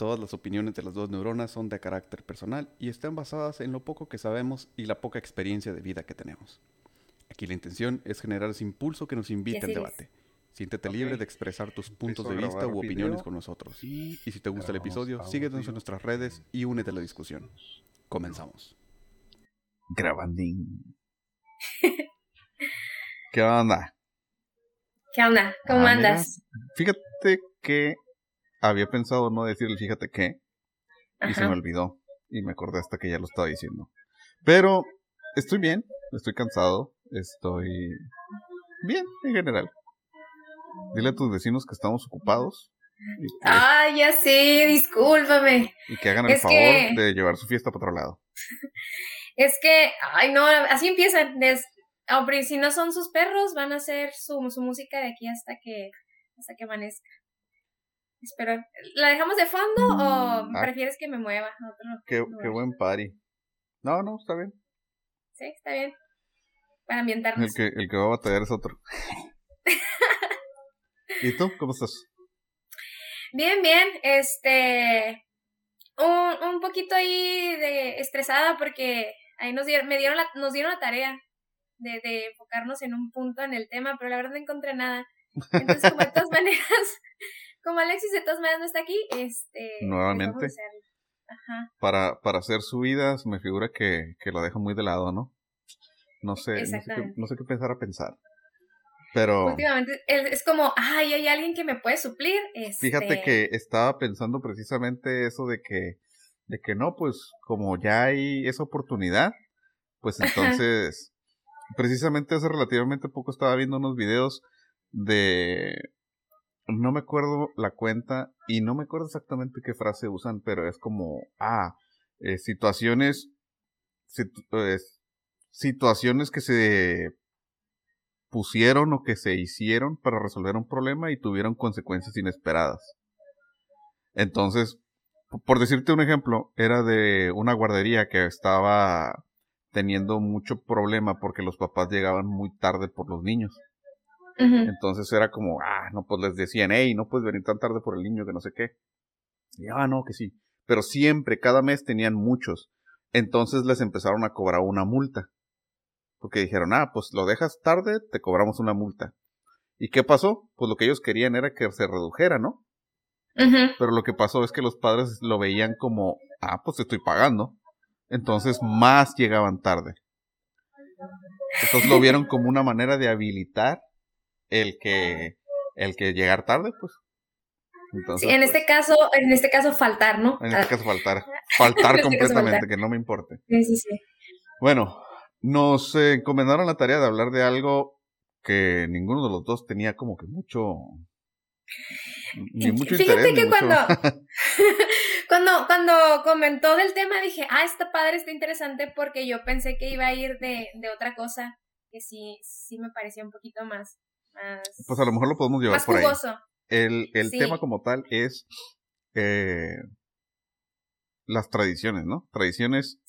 Todas las opiniones de las dos neuronas son de carácter personal y están basadas en lo poco que sabemos y la poca experiencia de vida que tenemos. Aquí la intención es generar ese impulso que nos invite al debate. Siéntete libre de expresar tus puntos de vista u opiniones con nosotros. Y, si te gusta el episodio, síguenos en nuestras redes y únete a la discusión. Comenzamos. Grabandín. ¿Qué onda? ¿Qué onda? ¿Cómo ah, andas? fíjate que había pensado no decirle fíjate qué y se me olvidó y me acordé hasta que ya lo estaba diciendo. Pero estoy bien, estoy cansado, estoy bien en general. Dile a tus vecinos que estamos ocupados. Ay, ya sé, discúlpame. Y que hagan el favor de llevar su fiesta para otro lado. Es que, ay, no, así empiezan. si no son sus perros, van a hacer su, su música de aquí hasta que, hasta que amanezca. Espero, ¿la dejamos de fondo o ah. prefieres que me mueva qué, qué, buen party. No, no, está bien. Sí, está bien. Para ambientarnos. El que, el que va a batallar es otro. ¿Y tú? ¿Cómo estás? Bien, bien. Este. Un, un poquito ahí de estresada porque ahí nos dieron, me dieron la, nos dieron la tarea de, de enfocarnos en un punto en el tema, pero la verdad no encontré nada. Entonces, como de todas maneras, como Alexis de todas maneras no está aquí, este. Pues Nuevamente. Ajá. Para, para hacer subidas, me figura que, que lo deja muy de lado, ¿no? No sé, no sé, qué, no sé qué pensar a pensar. Pero. Últimamente es como, ay, hay alguien que me puede suplir. Fíjate este que estaba pensando precisamente eso de que, de que no, pues como ya hay esa oportunidad, pues entonces, precisamente hace relativamente poco estaba viendo unos videos de, no me acuerdo la cuenta y no me acuerdo exactamente qué frase usan, pero es como, ah, eh, situaciones, situaciones que se pusieron o que se hicieron para resolver un problema y tuvieron consecuencias inesperadas. Entonces, por decirte un ejemplo, era de una guardería que estaba teniendo mucho problema porque los papás llegaban muy tarde por los niños. Entonces era como, ah, no, pues les decían, hey, no puedes venir tan tarde por el niño que no sé qué. Y, ah, no, que sí. Pero siempre, cada mes tenían muchos. Entonces les empezaron a cobrar una multa. Porque dijeron, ah, pues lo dejas tarde, te cobramos una multa. ¿Y qué pasó? Pues lo que ellos querían era que se redujera, ¿no? Pero lo que pasó es que los padres lo veían como, ah, pues te estoy pagando. Entonces más llegaban tarde. Entonces lo vieron como una manera de habilitar el que, el que llegar tarde, pues. Entonces, sí, en este pues caso, en este caso faltar, ¿no? En este caso faltar. Faltar este completamente, que no me importe. Sí, sí, sí. Bueno, nos encomendaron la tarea de hablar de algo que ninguno de los dos tenía como que mucho ni mucho Fíjate que cuando, cuando, cuando comentó del tema dije, ah, está padre, está interesante porque yo pensé que iba a ir de, de otra cosa que sí, sí me parecía un poquito más, Pues a lo mejor lo podemos llevar por ahí. El, el tema como tal es eh, las tradiciones, ¿no? Tradiciones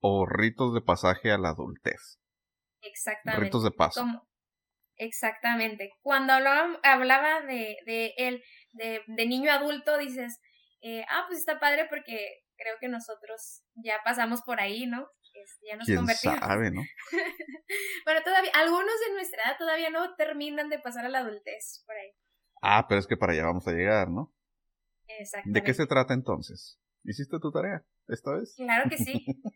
o ritos de pasaje a la adultez. Exactamente. Ritos de paso. Exactamente. Cuando hablaba, hablaba de, de él, de, de niño adulto, dices, eh, ah, pues está padre porque creo que nosotros ya pasamos por ahí, ¿no? Este, ya nos ¿Quién sabe, no? bueno, todavía, algunos de nuestra edad todavía no terminan de pasar a la adultez por ahí. Ah, pero es que para allá vamos a llegar, ¿no? Exactamente. ¿De qué se trata entonces? ¿Hiciste tu tarea esta vez? Claro que sí.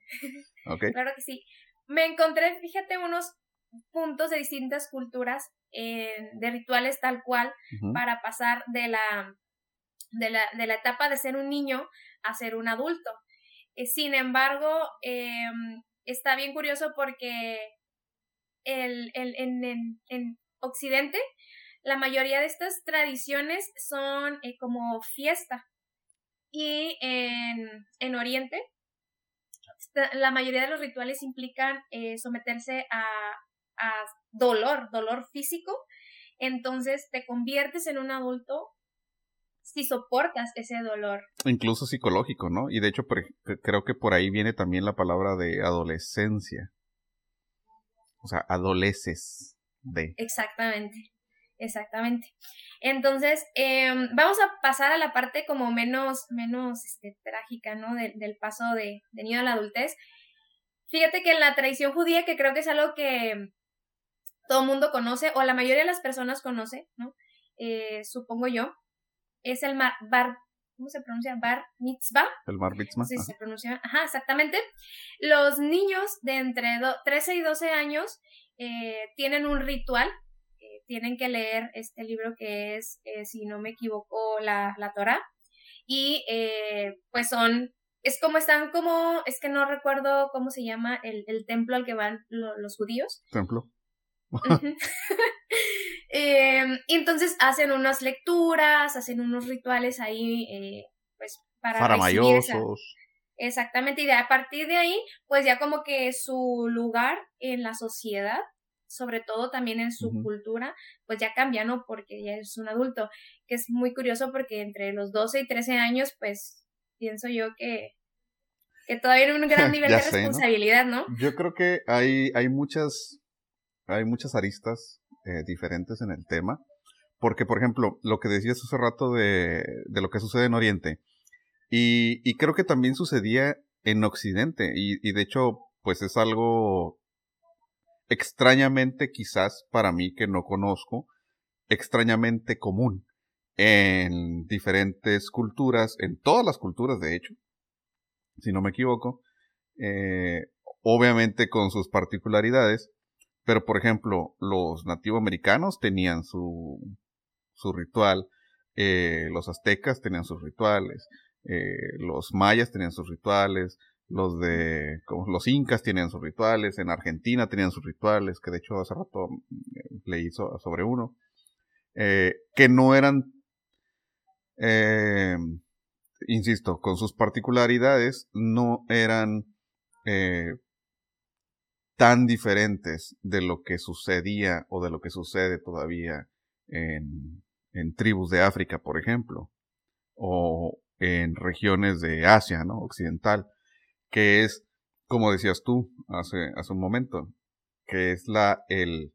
Claro que sí. Me encontré, fíjate, unos puntos de distintas culturas eh, de rituales tal cual para pasar de la, de la, de la etapa de ser un niño a ser un adulto. Eh, sin embargo, em, está bien curioso porque el, el, en, en, Occidente la mayoría de estas tradiciones son eh, como fiesta, y en, en Oriente, la mayoría de los rituales implican eh, someterse a, a dolor, dolor físico. Entonces te conviertes en un adulto si soportas ese dolor. Incluso psicológico, ¿no? Y de hecho creo que por ahí viene también la palabra de adolescencia. O sea, adoleces de. Exactamente. Exactamente. Entonces, em, vamos a pasar a la parte como menos, menos este, trágica, ¿no? del paso de, de niño a la adultez. Fíjate que en la tradición judía, que creo que es algo que todo el mundo conoce, o la mayoría de las personas conoce, ¿no? Eh, supongo yo, es el bar, ¿cómo se pronuncia? Bar mitzvah. El bar mitzvah. Sí, se pronuncia, ajá, exactamente. Los niños de entre 13 y 12 años eh, tienen un ritual, eh, tienen que leer este libro que es, si no me equivoco, la, la Torah, y pues son es como están como, es que no recuerdo cómo se llama el, templo al que van los judíos. Templo. Em, y entonces hacen unas lecturas, hacen unos rituales ahí, eh, pues para... Faramayosos. Exactamente, y de, a partir de ahí, pues ya como que su lugar en la sociedad, sobre todo también en su cultura, pues ya cambia, ¿no? Porque ya es un adulto, que es muy curioso porque entre los 12 y 13 años, pues pienso yo que, que todavía hay un gran nivel de responsabilidad, ¿no? Yo creo que hay, hay muchas, hay muchas aristas eh, diferentes en el tema. Porque, por ejemplo, lo que decías hace rato de, de lo que sucede en Oriente, y, creo que también sucedía en Occidente, y, y de hecho, pues es algo extrañamente quizás para mí que no conozco, extrañamente común en diferentes culturas, en todas las culturas de hecho, si no me equivoco, eh, obviamente con sus particularidades, pero por ejemplo, los nativoamericanos tenían su, su ritual, eh, los aztecas tenían sus rituales, eh, los mayas tenían sus rituales, los de los incas tenían sus rituales, en Argentina tenían sus rituales, que de hecho hace rato leí sobre uno, que no eran eh, insisto, con sus particularidades, no eran eh, tan diferentes de lo que sucedía o de lo que sucede todavía en, en tribus de África, por ejemplo, o en regiones de Asia, ¿no? Occidental, que es, como decías tú hace, hace un momento, que es la, el,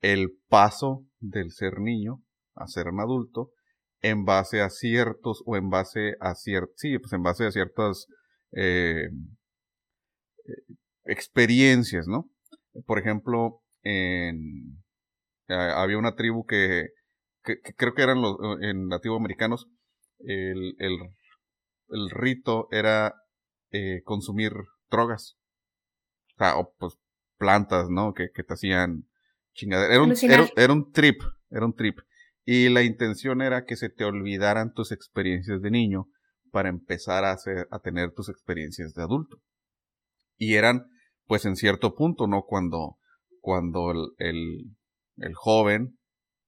el paso del ser niño a ser un adulto en base a ciertos o en base a ciertos, sí, pues en base a ciertas eh, experiencias, ¿no? Por ejemplo, en, había una tribu que, creo que eran los en nativos americanos, el, el, el rito era eh, consumir drogas. O sea, o pues plantas, ¿no? Que, que te hacían chingadera. Era un, era un trip, era un trip. Y la intención era que se te olvidaran tus experiencias de niño para empezar a, hacer, a tener tus experiencias de adulto. Y eran, pues en cierto punto, ¿no? Cuando, cuando el, el, el joven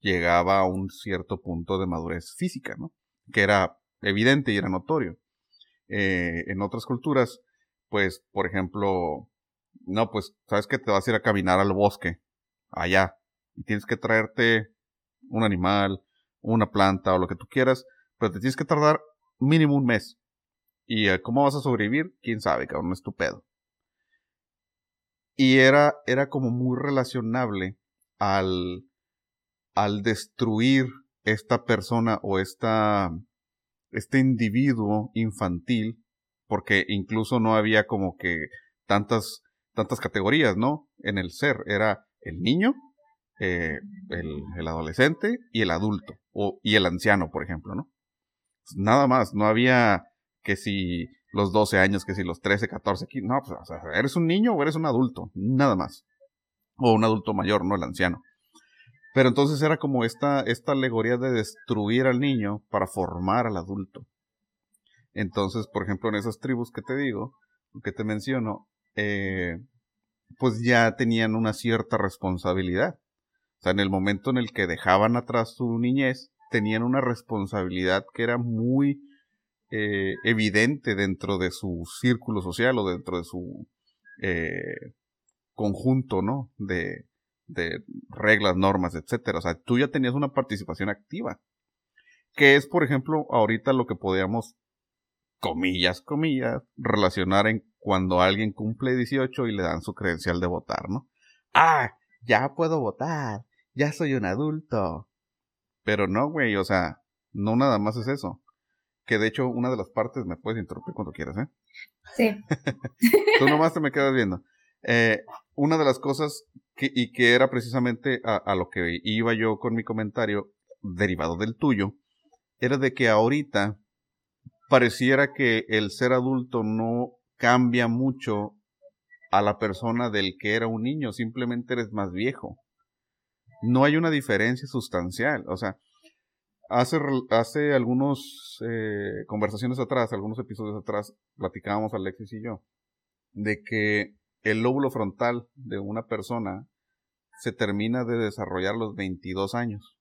llegaba a un cierto punto de madurez física, ¿no? Que era evidente y era notorio. Eh, en otras culturas, pues, por ejemplo, no, pues, sabes que te vas a ir a caminar al bosque, allá, y tienes que traerte un animal, una planta o lo que tú quieras, pero te tienes que tardar mínimo un mes. ¿Y eh, cómo vas a sobrevivir? Quién sabe, cabrón, es. Y era, era como muy relacionable al, al destruir esta persona o esta, este individuo infantil, porque incluso no había como que tantas, tantas categorías, ¿no? En el ser, era el niño, eh, el, adolescente y el adulto, o, y el anciano, por ejemplo, ¿no? Nada más, no había que si los 12 años, que si los 13, 14, no, pues, eres un niño o eres un adulto, nada más. O un adulto mayor, ¿no? El anciano. Pero entonces era como esta, esta alegoría de destruir al niño para formar al adulto. Entonces, por ejemplo, en esas tribus que te digo, que te menciono, eh, pues ya tenían una cierta responsabilidad. O sea, en el momento en el que dejaban atrás su niñez, tenían una responsabilidad que era muy eh, evidente dentro de su círculo social o dentro de su eh, conjunto, ¿no? De, de reglas, normas, etcétera. O sea, tú ya tenías una participación activa. Que es, por ejemplo, ahorita lo que podíamos, comillas, comillas, relacionar en cuando alguien cumple 18 y le dan su credencial de votar, ¿no? Ah, ya puedo votar, ya soy un adulto. Pero no, güey, o sea, no nada más es eso. Que de hecho, una de las partes, me puedes interrumpir cuando quieras, ¿eh? Sí. Tú nomás te me quedas viendo. Eh, una de las cosas, que, y que era precisamente a, a, lo que iba yo con mi comentario, derivado del tuyo, era de que ahorita pareciera que el ser adulto no cambia mucho a la persona del que era un niño, simplemente eres más viejo. No hay una diferencia sustancial. O sea, hace, hace algunos eh, conversaciones atrás, algunos episodios atrás, platicábamos Alexis y yo, de que el lóbulo frontal de una persona se termina de desarrollar a los 22 años.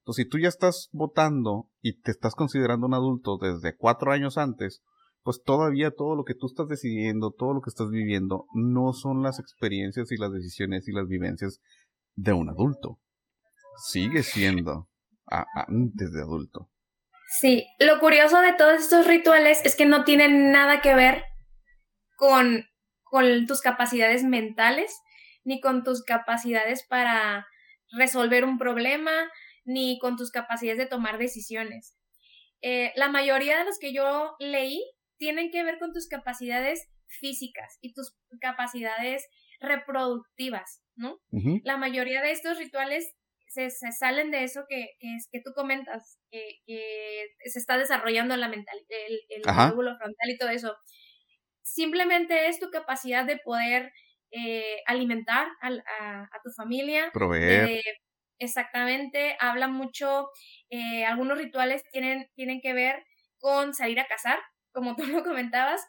Entonces, si tú ya estás votando y te estás considerando un adulto desde cuatro años antes, pues todavía todo lo que tú estás decidiendo, todo lo que estás viviendo, no son las experiencias y las decisiones y las vivencias de un adulto. Sigue siendo antes de adulto. Sí, lo curioso de todos estos rituales es que no tienen nada que ver con, con tus capacidades mentales, ni con tus capacidades para resolver un problema, ni con tus capacidades de tomar decisiones. Eh, la mayoría de los que yo leí tienen que ver con tus capacidades físicas y tus capacidades reproductivas, ¿no? La mayoría de estos rituales se, salen de eso que, que, es, que tú comentas, que, se está desarrollando la mental, el, el frontal y todo eso. Simplemente es tu capacidad de poder eh, alimentar a, a, tu familia, proveer. exactamente, habla mucho, eh, algunos rituales tienen, tienen que ver con salir a cazar, como tú lo comentabas,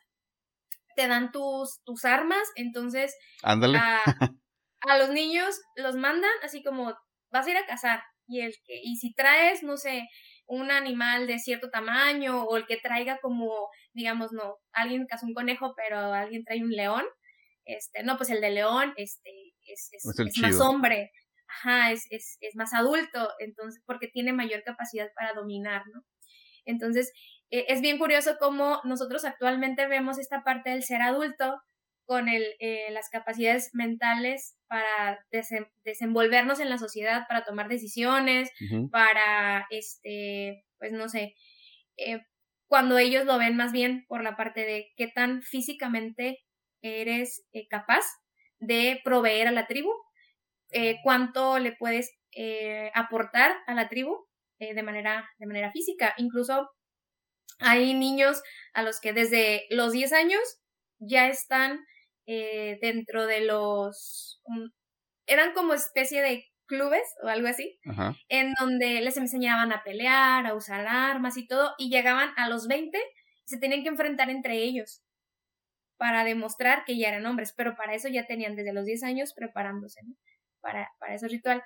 te dan tus, tus armas, entonces Ándale. A, a, los niños los mandan así como vas a ir a cazar y el que y si traes no sé un animal de cierto tamaño o el que traiga como digamos no alguien cazó un conejo pero alguien trae un león este no pues el de león este es, es, más hombre ajá es, es, es más adulto entonces porque tiene mayor capacidad para dominar no entonces eh, es bien curioso cómo nosotros actualmente vemos esta parte del ser adulto con el, eh, las capacidades mentales para desenvolvernos en la sociedad, para tomar decisiones, para, este, pues no sé, eh, cuando ellos lo ven más bien por la parte de qué tan físicamente eres capaz de proveer a la tribu, cuánto le puedes aportar a la tribu de, manera, de manera física. Incluso hay niños a los que desde los 10 años ya están eh, dentro de los... eran como especie de clubes o algo así, en donde les enseñaban a pelear, a usar armas y todo, y llegaban a los 20 y se tenían que enfrentar entre ellos para demostrar que ya eran hombres, pero para eso ya tenían desde los 10 años preparándose para, para ese ritual.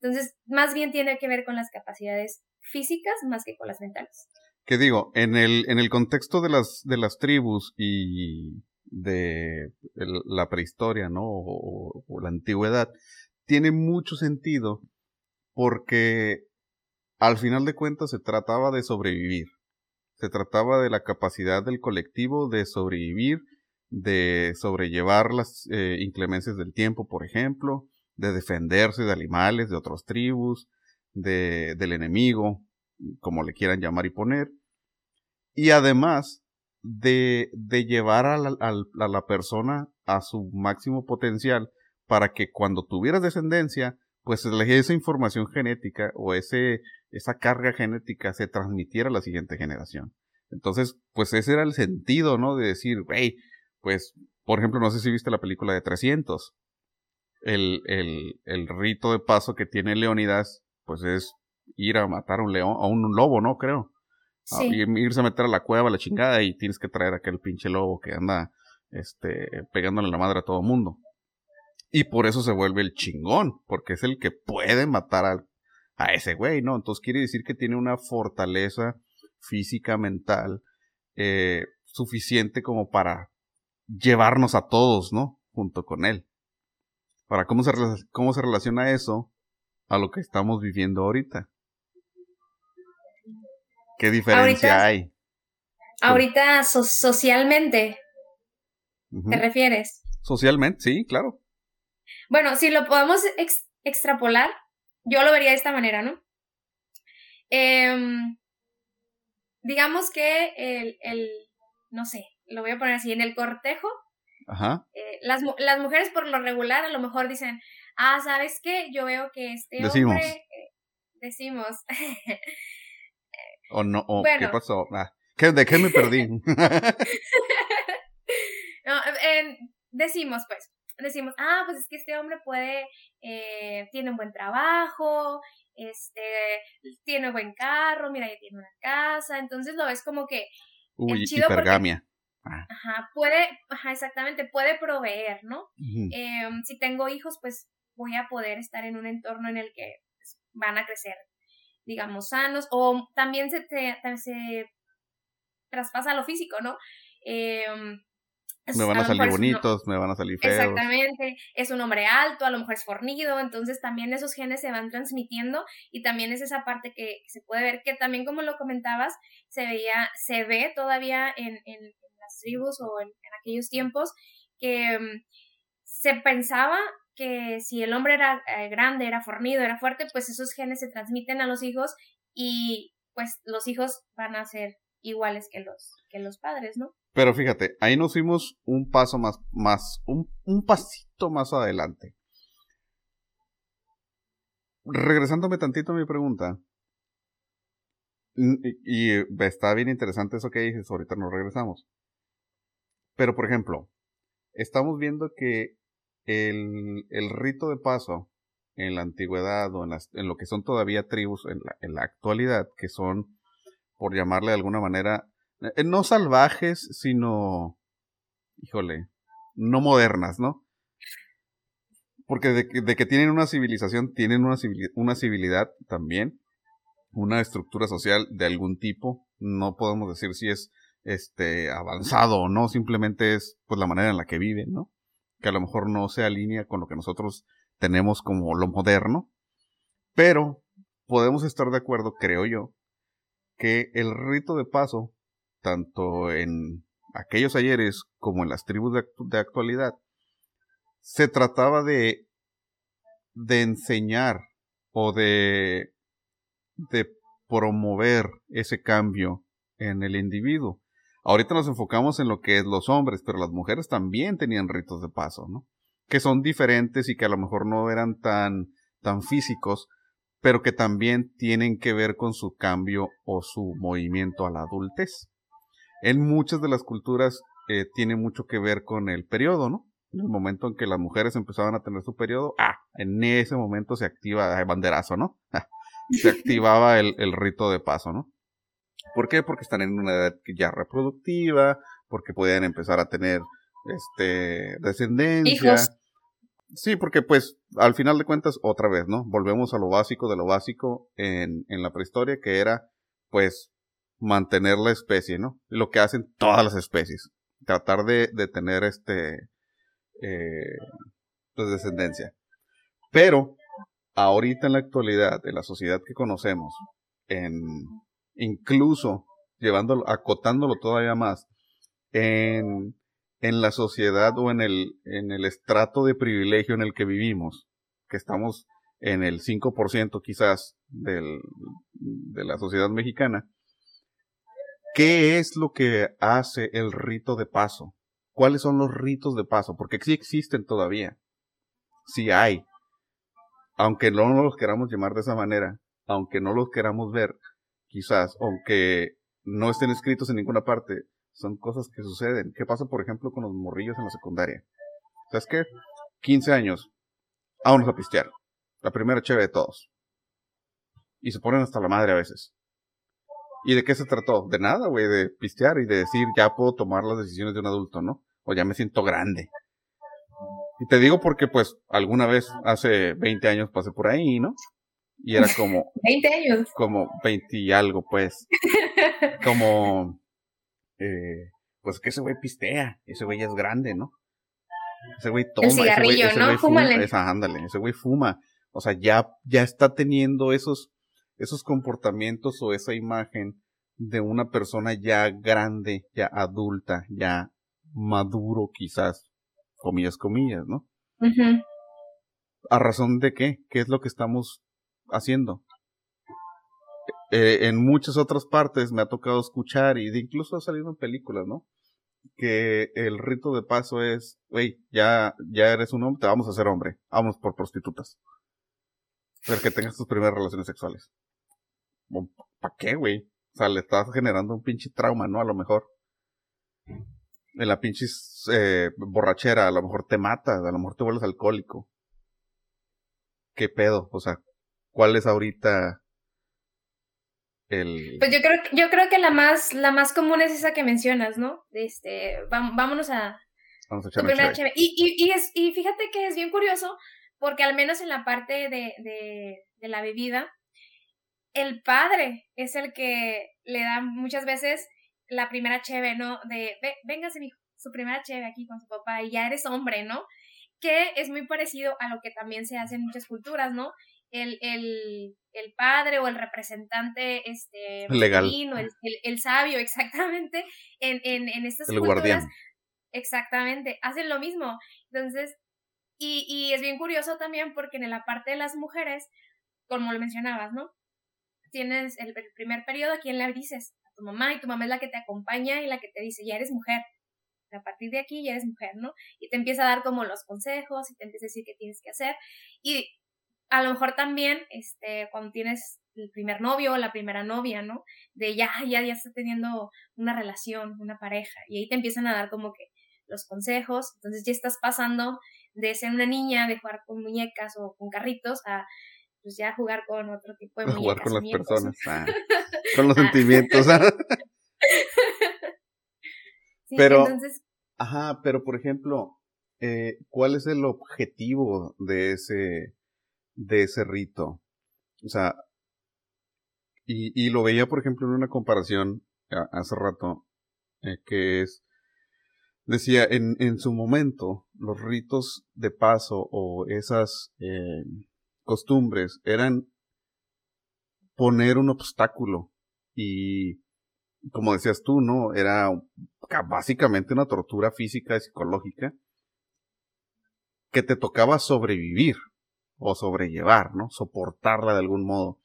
Entonces, más bien tiene que ver con las capacidades físicas más que con las mentales. ¿Qué digo? En el, en el contexto de las, de las tribus y de la prehistoria, ¿no? O, la antigüedad, tiene mucho sentido porque al final de cuentas se trataba de sobrevivir. Se trataba de la capacidad del colectivo de sobrevivir, de sobrellevar las eh, inclemencias del tiempo, por ejemplo, de defenderse de animales, de otras tribus, de, del enemigo, como le quieran llamar y poner, y además de, de llevar a la, a la, persona a su máximo potencial para que cuando tuvieras descendencia, pues esa información genética o ese, esa carga genética se transmitiera a la siguiente generación. Entonces, pues ese era el sentido, ¿no? De decir, hey, pues, por ejemplo, no sé si viste la película de 300. El, el, el rito de paso que tiene Leonidas, pues es ir a matar a un león, a un lobo, ¿no? Creo. Ah, y irse a meter a la cueva, a la chingada, y tienes que traer a aquel pinche lobo que anda este, pegándole la madre a todo mundo. Y por eso se vuelve el chingón, porque es el que puede matar a, a ese güey, ¿no? Entonces quiere decir que tiene una fortaleza física, mental, eh, suficiente como para llevarnos a todos, ¿no? Junto con él. Ahora, ¿cómo se, cómo se relaciona eso a lo que estamos viviendo ahorita? ¿Qué diferencia hay? Ahorita socialmente, ¿te refieres? Socialmente, sí, claro. Bueno, si lo podemos extrapolar, yo lo vería de esta manera, ¿no? Em, digamos que el, el, no sé, lo voy a poner así, en el cortejo, Ajá. Eh, las, las mujeres por lo regular a lo mejor dicen, ah, ¿sabes qué? Yo veo que este hombre... Eh, decimos. o no, o ¿qué pasó? Ah, ¿De qué me perdí? no, decimos, pues, decimos, ah, pues es que este hombre puede, eh, tiene un buen trabajo, este, tiene buen carro, mira, ya tiene una casa, entonces lo ves como que... Uy, hipergamia. Ah. Ajá, puede, ajá, exactamente, puede proveer, ¿no? Em, si tengo hijos, pues voy a poder estar en un entorno en el que pues, van a crecer, digamos, sanos, o también se, te, se traspasa lo físico, ¿no? Eh, me van a, salir bonitos, me van a salir feos. Exactamente, es un hombre alto, a lo mejor es fornido, entonces también esos genes se van transmitiendo y también es esa parte que, se puede ver, que también como lo comentabas, se veía, se ve todavía en, en, las tribus o en, aquellos tiempos que mm, se pensaba que si el hombre era eh, grande, era fornido, era fuerte, pues esos genes se transmiten a los hijos y pues los hijos van a ser iguales que los, que los padres, ¿no? Pero fíjate, ahí nos fuimos un paso más, más, un, un pasito más adelante. Regresándome tantito a mi pregunta, y, está bien interesante eso que dices, ahorita nos regresamos. Pero, por ejemplo, estamos viendo que el, el rito de paso en la antigüedad o en, las, en, lo que son todavía tribus en la, en la actualidad, que son, por llamarle de alguna manera, eh, no salvajes, sino, híjole, no modernas, ¿no? Porque de, que tienen una civilización, tienen una, una civilidad también, una estructura social de algún tipo. No podemos decir si es este avanzado o no, simplemente es pues la manera en la que viven, ¿no? Que a lo mejor no se alinea con lo que nosotros tenemos como lo moderno, pero podemos estar de acuerdo, creo yo, que el rito de paso tanto en aquellos ayeres como en las tribus de, actualidad, se trataba de, de enseñar o de, de promover ese cambio en el individuo. Ahorita nos enfocamos en lo que es los hombres, pero las mujeres también tenían ritos de paso, ¿no? Que son diferentes y que a lo mejor no eran tan, tan físicos, pero que también tienen que ver con su cambio o su movimiento a la adultez en muchas de las culturas eh, tiene mucho que ver con el periodo, ¿no? En el momento en que las mujeres empezaban a tener su periodo, ah, en ese momento se activa el banderazo, ¿no? se activaba el, rito de paso, ¿no? ¿Por qué? Porque están en una edad ya reproductiva, porque podían empezar a tener este descendencia. Sí, porque pues al final de cuentas, otra vez, ¿no? Volvemos a lo básico de lo básico en, en la prehistoria, que era pues mantener la especie, ¿no? Lo que hacen todas las especies. Tratar de, de tener este, eh, pues descendencia. Pero, ahorita en la actualidad, de la sociedad que conocemos, en, incluso llevándolo, acotándolo todavía más, en, en la sociedad o en el, en el estrato de privilegio en el que vivimos, que estamos en el 5% quizás del, de la sociedad mexicana, ¿Qué es lo que hace el rito de paso? ¿Cuáles son los ritos de paso? Porque sí existen todavía. Sí hay. Aunque no los queramos llamar de esa manera, aunque no los queramos ver, quizás, aunque no estén escritos en ninguna parte, son cosas que suceden. ¿Qué pasa, por ejemplo, con los morrillos en la secundaria? ¿Sabes qué? 15 años, vámonos a pistear. La primera chévere de todos. Y se ponen hasta la madre a veces. ¿Y de qué se trató? De nada, güey, de pistear y de decir, ya puedo tomar las decisiones de un adulto, ¿no? O ya me siento grande. Y te digo porque, pues, alguna vez, hace 20 años pasé por ahí, ¿no? Y era como... 20 años. Como 20 y algo, pues. como... Eh, pues que ese güey pistea, ese güey es grande, ¿no? Ese güey toma, ese güey, ¿no? Fuma, esa, ándale, ese güey fuma. O sea, ya, ya está teniendo esos esos comportamientos o esa imagen de una persona ya grande, ya adulta, ya maduro quizás, comillas, comillas, ¿no? ¿A razón de qué? ¿Qué es lo que estamos haciendo? eh, en muchas otras partes me ha tocado escuchar y incluso ha salido en películas, ¿no? Que el rito de paso es, güey, ya, ya eres un hombre, te vamos a hacer hombre, vamos por prostitutas. Pero que tengas tus primeras relaciones sexuales. ¿Para qué, güey? O sea, le estás generando un pinche trauma, ¿no? A lo mejor. En la pinche eh, borrachera, a lo mejor te matas, a lo mejor te vuelves alcohólico. ¿Qué pedo? O sea, ¿cuál es ahorita el... Pues yo creo, yo creo que la más, la más común es esa que mencionas, ¿no? Este, vámonos a... Vamos a echar y, y, y, es, y fíjate que es bien curioso, porque al menos en la parte de, de, de la bebida, el padre es el que le da muchas veces la primera cheve, ¿no? De, véngase, mi su primera cheve aquí con su papá y ya eres hombre, ¿no? Que es muy parecido a lo que también se hace en muchas culturas, ¿no? El, el, el padre o el representante este, legal, el, el, sabio, exactamente, en, en, en estas el Guardián. Exactamente, hacen lo mismo. Entonces, y, y es bien curioso también porque en la parte de las mujeres, como lo mencionabas, ¿no? tienes el, primer periodo, ¿a quién le dices? A tu mamá, y tu mamá es la que te acompaña y la que te dice, ya eres mujer. A partir de aquí ya eres mujer, ¿no? Y te empieza a dar como los consejos y te empieza a decir qué tienes que hacer. Y a lo mejor también, este, cuando tienes el primer novio o la primera novia, ¿no? De ya, ya, ya está teniendo una relación, una pareja. Y ahí te empiezan a dar como que los consejos. Entonces ya estás pasando de ser una niña, de jugar con muñecas o con carritos, a pues ya jugar con otro tipo de Jugar con las personas, ah, con los ah. sentimientos. Ah. pero, ajá, pero por ejemplo, eh, ¿cuál es el objetivo de ese, de ese rito? O sea, y, y lo veía, por ejemplo, en una comparación hace rato, eh, que es, decía, en, en su momento, los ritos de paso o esas eh, costumbres eran poner un obstáculo y como decías tú, ¿no? Era básicamente una tortura física y psicológica que te tocaba sobrevivir o sobrellevar, ¿no? Soportarla de algún modo.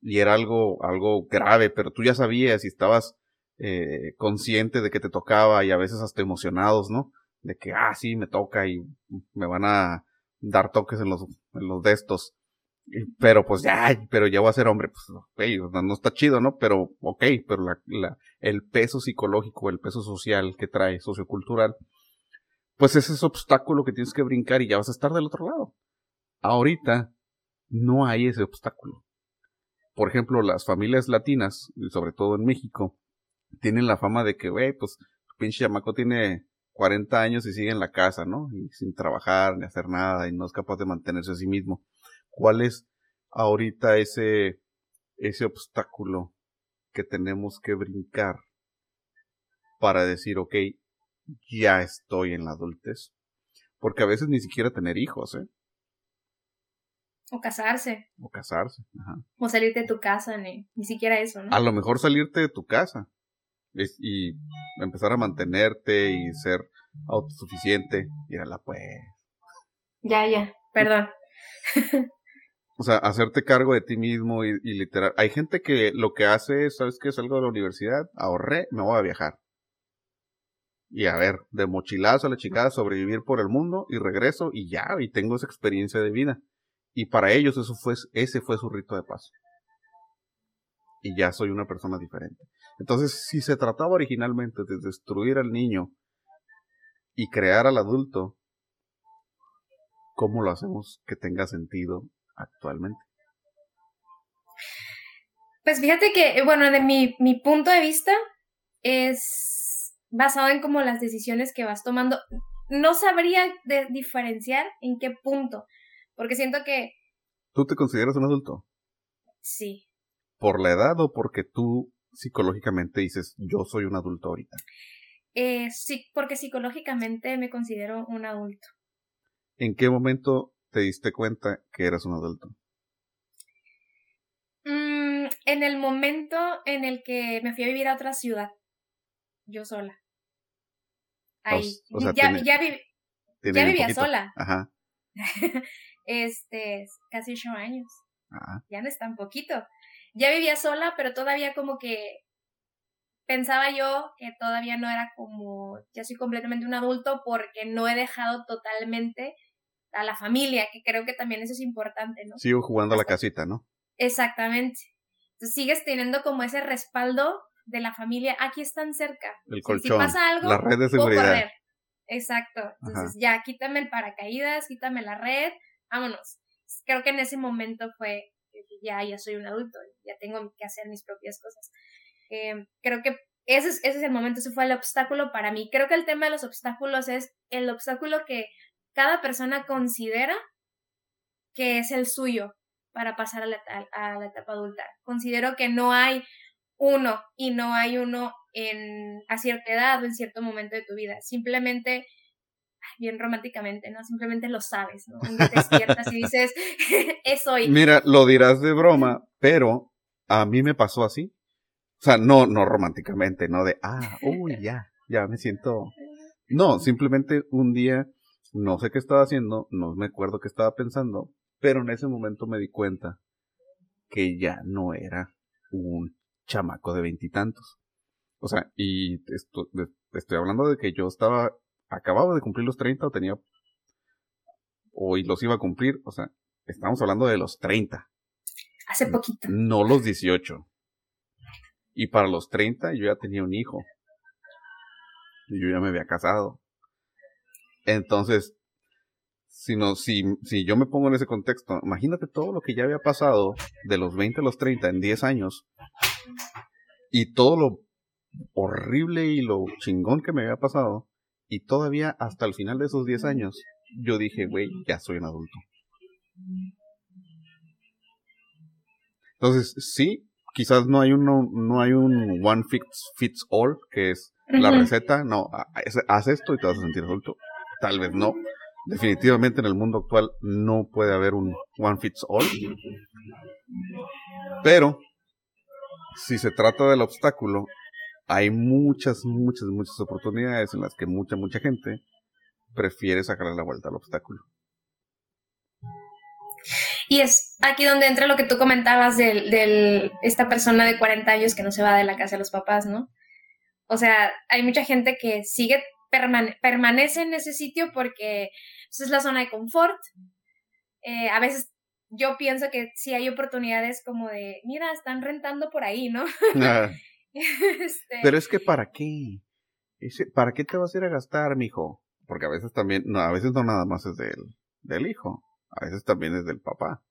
Y era algo, algo grave, pero tú ya sabías y estabas eh, consciente de que te tocaba y a veces hasta emocionados, ¿no? De que, ah, sí, me toca y me van a dar toques en los, en de estos. Pero pues ya, pero ya voy a ser hombre, pues no, está chido, ¿no? Pero ok, pero la, el peso psicológico, el peso social que trae, sociocultural, pues es ese obstáculo que tienes que brincar y ya vas a estar del otro lado. Ahorita no hay ese obstáculo. Por ejemplo, las familias latinas, sobre todo en México, tienen la fama de que, güey, pues pinche chamaco tiene 40 años y sigue en la casa, ¿no? Y sin trabajar ni hacer nada y no es capaz de mantenerse a sí mismo. ¿Cuál es ahorita ese, ese obstáculo que tenemos que brincar para decir, ok, ya estoy en la adultez? Porque a veces ni siquiera tener hijos, ¿eh? O casarse. O casarse, ajá. O salirte de tu casa, ni, ni siquiera eso, ¿no? A lo mejor salirte de tu casa y empezar a mantenerte y ser autosuficiente. la pues. Ya, ya, perdón. o sea, hacerte cargo de ti mismo y, literal. Hay gente que lo que hace es, ¿sabes qué? Salgo de la universidad, ahorré, me voy a viajar. Y a ver, de mochilazo a la chicada, sobrevivir por el mundo y regreso y ya, y tengo esa experiencia de vida. Y para ellos eso fue, ese fue su rito de paso. Y ya soy una persona diferente. Entonces, si se trataba originalmente de destruir al niño y crear al adulto, ¿cómo lo hacemos que tenga sentido actualmente? Pues fíjate que, eh, bueno, de mi, mi punto de vista es basado en como las decisiones que vas tomando. No sabría diferenciar en qué punto, porque siento que... ¿Tú te consideras un adulto? Sí. ¿Por la edad o porque tú psicológicamente dices, yo soy un adulto ahorita? Eh, sí, porque psicológicamente me considero un adulto. ¿En qué momento te diste cuenta que eras un adulto? Mm, en el momento en el que me fui a vivir a otra ciudad, yo sola. Ahí. ya, ya, ya vivía sola. Ajá. este, casi ocho años. Ya no es tan poquito. ya vivía sola, pero todavía como que pensaba yo que todavía no era como, ya soy completamente un adulto porque no he dejado totalmente a la familia, que creo que también eso es importante, ¿no? Sigo jugando a la casita, ¿no? Exactamente. Entonces sigues teniendo como ese respaldo de la familia, aquí están cerca. El colchón, si pasa algo, la red de seguridad. Exacto. Entonces ya quítame el paracaídas, quítame la red, vámonos. Creo que en ese momento fue ya, ya soy un adulto, ya tengo que hacer mis propias cosas. Eh, creo que ese es, ese es el momento, ese fue el obstáculo para mí. Creo que el tema de los obstáculos es el obstáculo que cada persona considera que es el suyo para pasar a la, a la etapa adulta. Considero que no hay uno y no hay uno en, a cierta edad o en cierto momento de tu vida. Simplemente, bien románticamente, ¿no? Simplemente lo sabes, ¿no? Un te despiertas y dices, es hoy. Mira, lo dirás de broma, pero a mí me pasó así. O sea, no, no románticamente, no de, ah, uy, ya, ya me siento. No, simplemente un día no sé qué estaba haciendo, no me acuerdo qué estaba pensando, pero en ese momento me di cuenta que ya no era un chamaco de veintitantos. O sea, y esto, estoy hablando de que yo estaba, acababa de cumplir los 30 o tenía, o los iba a cumplir, o sea, estamos hablando de los 30. Hace poquito. No los 18. Y para los 30 yo ya tenía un hijo. Y yo ya me había casado. Entonces, si, no, si, si yo me pongo en ese contexto, imagínate todo lo que ya había pasado de los 20 a los 30 en 10 años y todo lo horrible y lo chingón que me había pasado y todavía hasta el final de esos 10 años yo dije, güey, ya soy un adulto. Entonces, sí, quizás no hay uno, no hay un one fits, fits all, que es la receta, no, haz esto y te vas a sentir adulto tal vez no. Definitivamente en el mundo actual no puede haber un one fits all. Pero, si se trata del obstáculo, hay muchas, muchas, muchas oportunidades en las que mucha, mucha gente prefiere sacarle la vuelta al obstáculo. Y es aquí donde entra lo que tú comentabas de, de, esta persona de 40 años que no se va de la casa de los papás, ¿no? O sea, hay mucha gente que sigue permanece en ese sitio porque pues, es la zona de confort. Eh, a veces yo pienso que sí hay oportunidades como de, mira, están rentando por ahí, ¿no? Este Pero es que ¿para qué? ¿Para qué te vas a ir a gastar, mijo? Porque a veces también, no, a veces no nada más es del, del hijo, a veces también es del papá,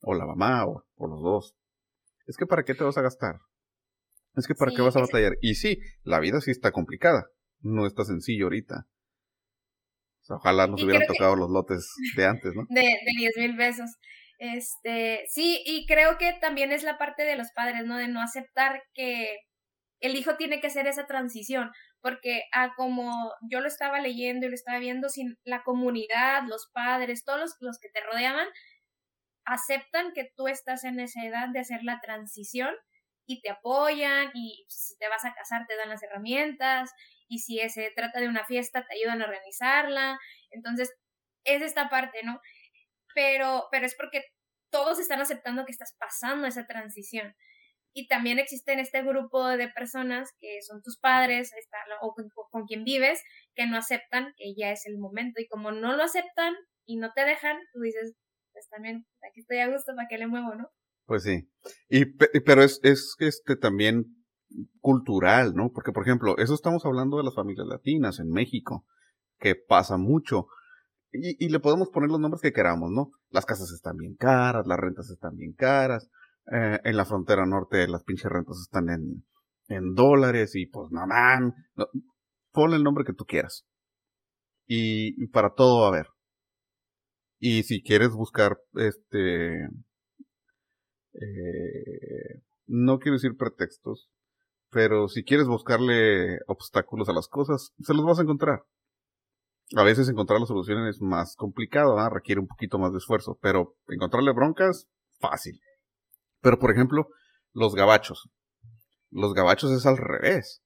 o la mamá, o, los dos. Es que ¿para qué te vas a gastar? Es que ¿para qué vas a batallar? Y sí, la vida sí está complicada no está sencillo ahorita. ojalá nos hubieran tocado los lotes de antes, ¿no? De, de 10 mil pesos. Este, sí, y creo que también es la parte de los padres, ¿no? De no aceptar que el hijo tiene que hacer esa transición, porque a como yo lo estaba leyendo y lo estaba viendo, sin la comunidad, los padres, todos los, los que te rodeaban, aceptan que tú estás en esa edad de hacer la transición y te apoyan y si te vas a casar te dan las herramientas y si se trata de una fiesta te ayudan a organizarla. Entonces, es esta parte, ¿no? Pero, pero es porque todos están aceptando que estás pasando esa transición. Y también existe este grupo de personas que son tus padres o con, quien vives que no aceptan que ya es el momento. Y como no lo aceptan y no te dejan, tú dices, pues también aquí estoy a gusto, ¿para qué le muevo, no? Pues sí. Y, pero es, es este también cultural, ¿no? Porque, por ejemplo, eso estamos hablando de las familias latinas en México, que pasa mucho. Y, le podemos poner los nombres que queramos, ¿no? Las casas están bien caras, las rentas están bien caras. Eh, en la frontera norte las pinches rentas están en, dólares y pues no, man. ponle el nombre que tú quieras. Y, para todo va a haber. Y si quieres buscar, este, eh, no quiero decir pretextos, pero si quieres buscarle obstáculos a las cosas, se los vas a encontrar. A veces encontrar las soluciones es más complicado, requiere un poquito más de esfuerzo, pero encontrarle broncas, fácil. Pero por ejemplo, los gabachos. Los gabachos es al revés.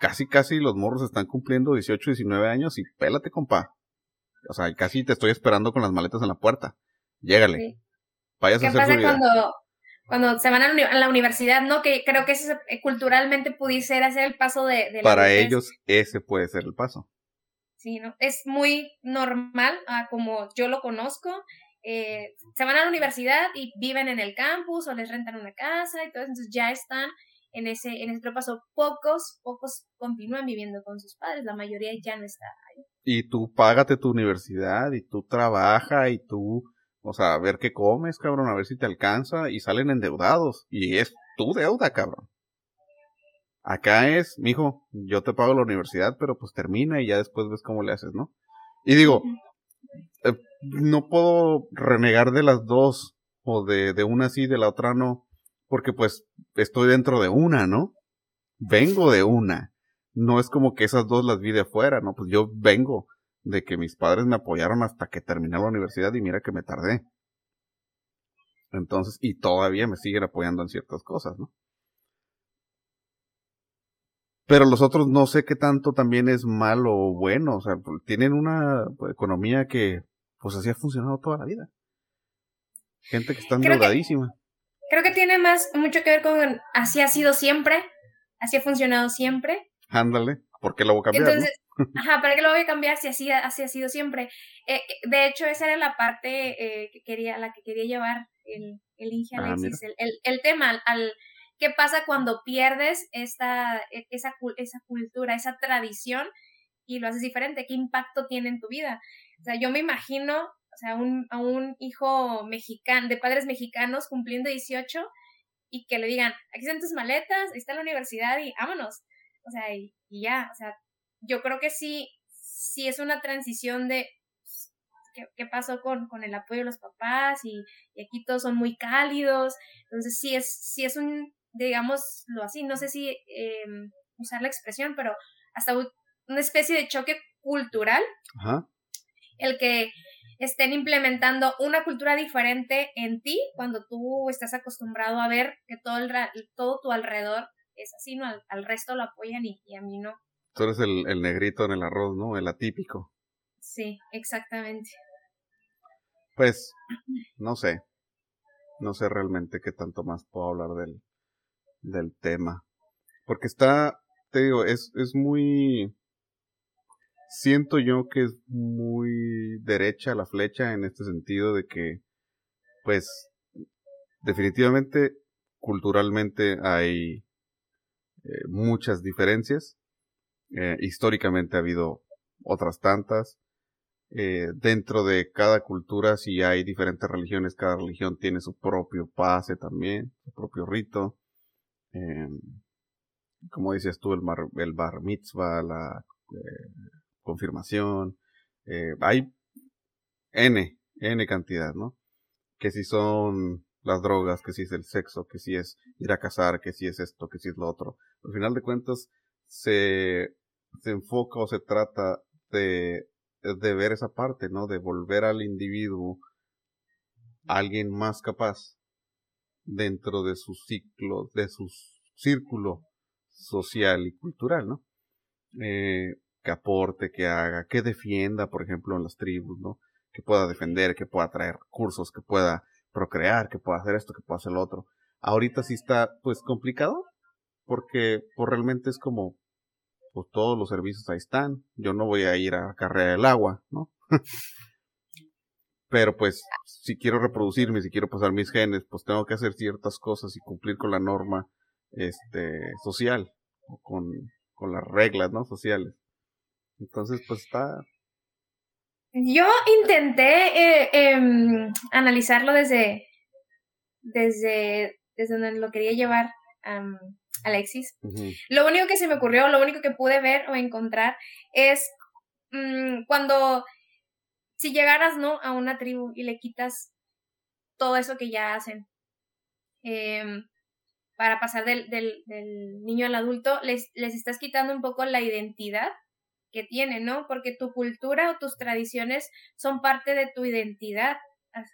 Casi, casi los morros están cumpliendo 18, 19 años y pélate, compa. O sea, casi te estoy esperando con las maletas en la puerta. Llégale. Vayas a hacer pasa cuando cuando se van a la universidad, ¿no? Que creo que ese, eh, culturalmente pudiese hacer el paso de... de Para ellos ese puede ser el paso. Sí, ¿no? Es muy normal, como yo lo conozco, eh, se van a la universidad y viven en el campus o les rentan una casa y todo, entonces ya están en ese, en ese paso. Pocos, pocos continúan viviendo con sus padres, la mayoría ya no está ahí. Y tú págate tu universidad y tú trabaja y tú o sea, a ver qué comes, cabrón, a ver si te alcanza y salen endeudados. Y es tu deuda, cabrón. Acá es, mijo, yo te pago la universidad, pero pues termina y ya después ves cómo le haces, ¿no? Y digo, eh, no puedo renegar de las dos, o de, de una sí, de la otra no, porque pues estoy dentro de una, ¿no? Vengo de una. No es como que esas dos las vi de afuera, ¿no? Pues yo vengo de que mis padres me apoyaron hasta que terminé la universidad y mira que me tardé. Entonces, y todavía me siguen apoyando en ciertas cosas, ¿no? Pero los otros no sé qué tanto también es malo o bueno, o sea, pues, tienen una economía que pues así ha funcionado toda la vida. Gente que está endeudadísima. Creo que tiene más, mucho que ver con así ha sido siempre, así ha funcionado siempre. Ándale, ¿por qué lo voy a cambiar? Entonces, Ajá, ¿para qué lo voy a cambiar si así, así ha sido siempre? Eh, eh, de hecho, esa era la parte eh, que quería, la que quería llevar el, el Inge ah, Alexis, el, el, tema, al, qué pasa cuando pierdes esta, e, esa, esa cultura, esa tradición y lo haces diferente, qué impacto tiene en tu vida. O sea, yo me imagino, o sea, un, a un hijo mexicano, de padres mexicanos cumpliendo 18 y que le digan, aquí están tus maletas, ahí está la universidad y vámonos. O sea, y, y ya, o sea, yo creo que sí, sí es una transición de pues, qué, pasó con, con el apoyo de los papás y, aquí todos son muy cálidos. Entonces sí es, sí es un, digámoslo así, no sé si em, usar la expresión, pero hasta una especie de choque cultural. El que estén implementando una cultura diferente en ti cuando tú estás acostumbrado a ver que todo, el, todo tu alrededor es así, ¿no? Al, resto lo apoyan y, a mí no. Tú eres el, el negrito en el arroz, ¿no? El atípico. Sí, exactamente. Pues, no sé. No sé realmente qué tanto más puedo hablar del, del tema. Porque está, te digo, es, es muy... Siento yo que es muy derecha la flecha en este sentido de que, pues, definitivamente, culturalmente hay eh, muchas diferencias. Eh, históricamente ha habido otras tantas. Eh, dentro de cada cultura, si hay diferentes religiones, cada religión tiene su propio pase también, su propio rito. Em, como dices tú, el, el bar mitzvah, la confirmación. hay N, N cantidad, ¿no? Que si son las drogas, que si es el sexo, que si es ir a cazar, que si es esto, que si es lo otro. Al final de cuentas, se, se enfoca o se trata de, de ver esa parte, ¿no? De volver al individuo alguien más capaz dentro de su ciclo, de su círculo social y cultural, ¿no? Eh, que aporte, que haga, que defienda, por ejemplo, en las tribus, ¿no? Que pueda defender, que pueda traer recursos, que pueda procrear, que pueda hacer esto, que pueda hacer lo otro. Ahorita sí está, pues, complicado, porque pues realmente es como, pues todos los servicios ahí están, yo no voy a ir a carrera del agua, ¿no? Pero pues, si quiero reproducirme, si quiero pasar mis genes, pues tengo que hacer ciertas cosas y cumplir con la norma, este, social, con, con las reglas, ¿no? Sociales. Entonces, pues está, yo intenté eh, em, analizarlo desde, desde, desde donde lo quería llevar Alexis. Lo único que se me ocurrió, lo único que pude ver o encontrar es mm, cuando, si llegaras, ¿no? A una tribu y le quitas todo eso que ya hacen. Em, para pasar del, del, niño al adulto, les, les estás quitando un poco la identidad que tiene, ¿no? Porque tu cultura o tus tradiciones son parte de tu identidad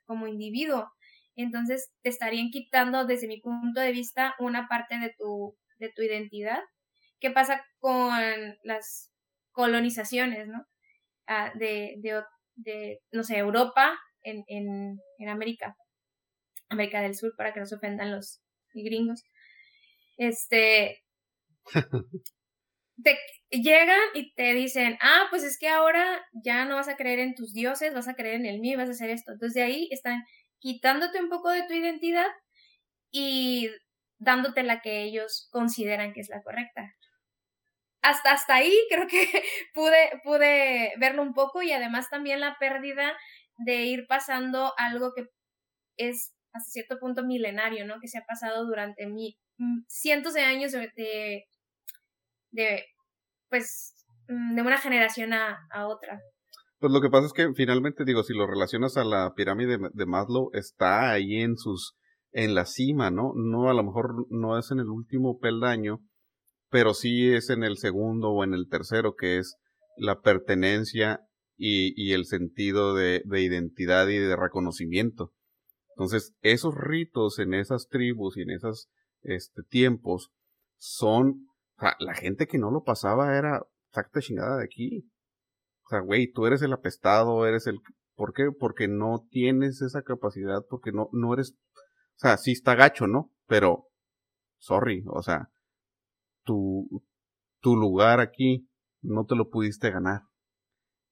como individuo. Entonces te estarían quitando, desde mi punto de vista, una parte de tu, de tu identidad. ¿Qué pasa con las colonizaciones, ¿no? Ah, de, de, de, no sé, Europa en, en, en América. América del Sur, para que no se ofendan los gringos. Este, te llegan y te dicen, ah, pues es que ahora ya no vas a creer en tus dioses, vas a creer en el mío, vas a hacer esto. Entonces de ahí están quitándote un poco de tu identidad y dándote la que ellos consideran que es la correcta. Hasta, hasta ahí creo que pude, pude verlo un poco y además también la pérdida de ir pasando algo que es hasta cierto punto milenario, ¿no? Que se ha pasado durante mi, mm, cientos de años de, de, pues, mm, de una generación a, otra. Pues lo que pasa es que finalmente, digo, si lo relacionas a la pirámide de Maslow, está ahí en sus, en la cima, ¿no? No, a lo mejor no es en el último peldaño, pero sí es en el segundo o en el tercero, que es la pertenencia y, el sentido de, de identidad y de reconocimiento. Entonces, esos ritos en esas tribus y en esos este, tiempos son, o sea, la gente que no lo pasaba era, sacte chingada de aquí. O sea, güey, tú eres el apestado, eres el... ¿Por qué? Porque no tienes esa capacidad, porque no, no eres... O sea, sí está gacho, ¿no? Pero, sorry, o sea, tu, tu lugar aquí no te lo pudiste ganar.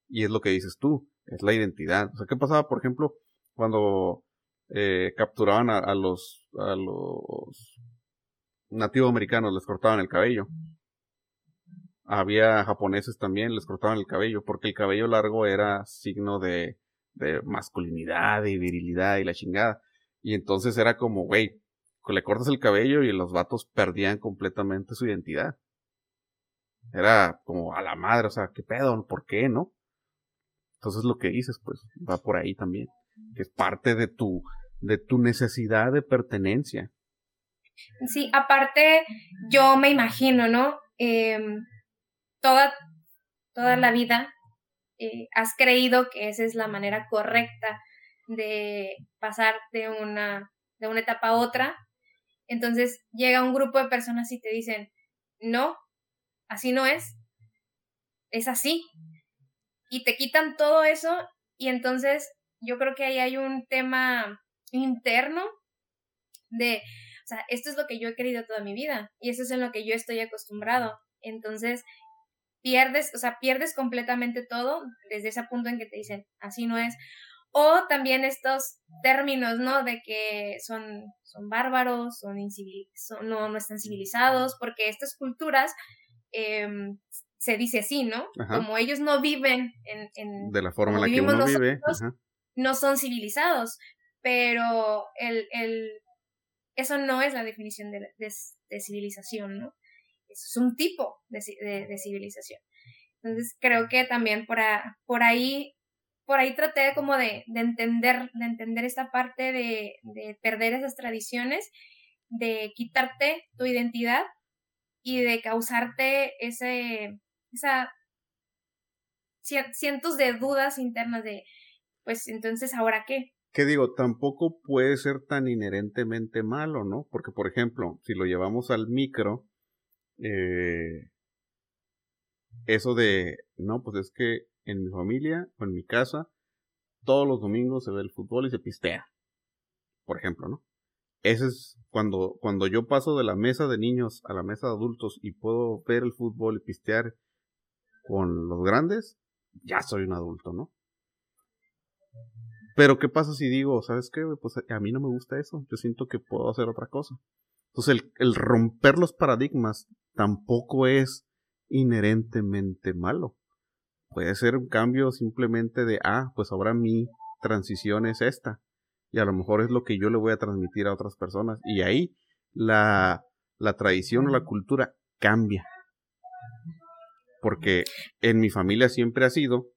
Y es lo que dices tú, es la identidad. O sea, ¿qué pasaba, por ejemplo, cuando eh, capturaban a, los, a los nativos americanos, les cortaban el cabello. Había japoneses también, les cortaban el cabello, porque el cabello largo era signo de, masculinidad y virilidad y la chingada. Y entonces era como, güey, le cortas el cabello y los vatos perdían completamente su identidad. Era como a la madre, o sea, ¿qué pedo? ¿Por qué, no? Entonces lo que dices, pues, va por ahí también. Que es parte de tu, de tu necesidad de pertenencia. Sí, aparte, yo me imagino, ¿no? Em, toda, toda la vida eh, has creído que esa es la manera correcta de pasar de una, de una etapa a otra. Entonces llega un grupo de personas y te dicen, no, así no es, es así. Y te quitan todo eso y entonces yo creo que ahí hay un tema interno de, o sea, esto es lo que yo he querido toda mi vida y eso es en lo que yo estoy acostumbrado. Entonces, pierdes, o sea, pierdes completamente todo desde ese punto en que te dicen, así no es. O también estos términos, ¿no? De que son, son bárbaros, son, son no, no están civilizados, porque estas culturas em, se dice así, ¿no? Como ellos no viven en, de la forma en la que uno vive, no son civilizados pero el, el, eso no es la definición de, de, civilización, ¿no? Es un tipo de, de, civilización. Entonces creo que también por, por ahí por ahí traté como de, de, entender, de entender esta parte de, de perder esas tradiciones, de quitarte tu identidad y de causarte ese, esa cientos de dudas internas de, pues entonces, ¿ahora qué? que digo, tampoco puede ser tan inherentemente malo, ¿no? Porque, por ejemplo, si lo llevamos al micro, eh, eso de, no, pues es que en mi familia o en mi casa, todos los domingos se ve el fútbol y se pistea, por ejemplo, ¿no? Ese es cuando, cuando yo paso de la mesa de niños a la mesa de adultos y puedo ver el fútbol y pistear con los grandes, ya soy un adulto, ¿no? Pero ¿qué pasa si digo, sabes qué, pues a mí no me gusta eso, yo siento que puedo hacer otra cosa. Entonces el, el romper los paradigmas tampoco es inherentemente malo. Puede ser un cambio simplemente de, ah, pues ahora mi transición es esta. Y a lo mejor es lo que yo le voy a transmitir a otras personas. Y ahí la, la tradición o la cultura cambia. Porque en mi familia siempre ha sido,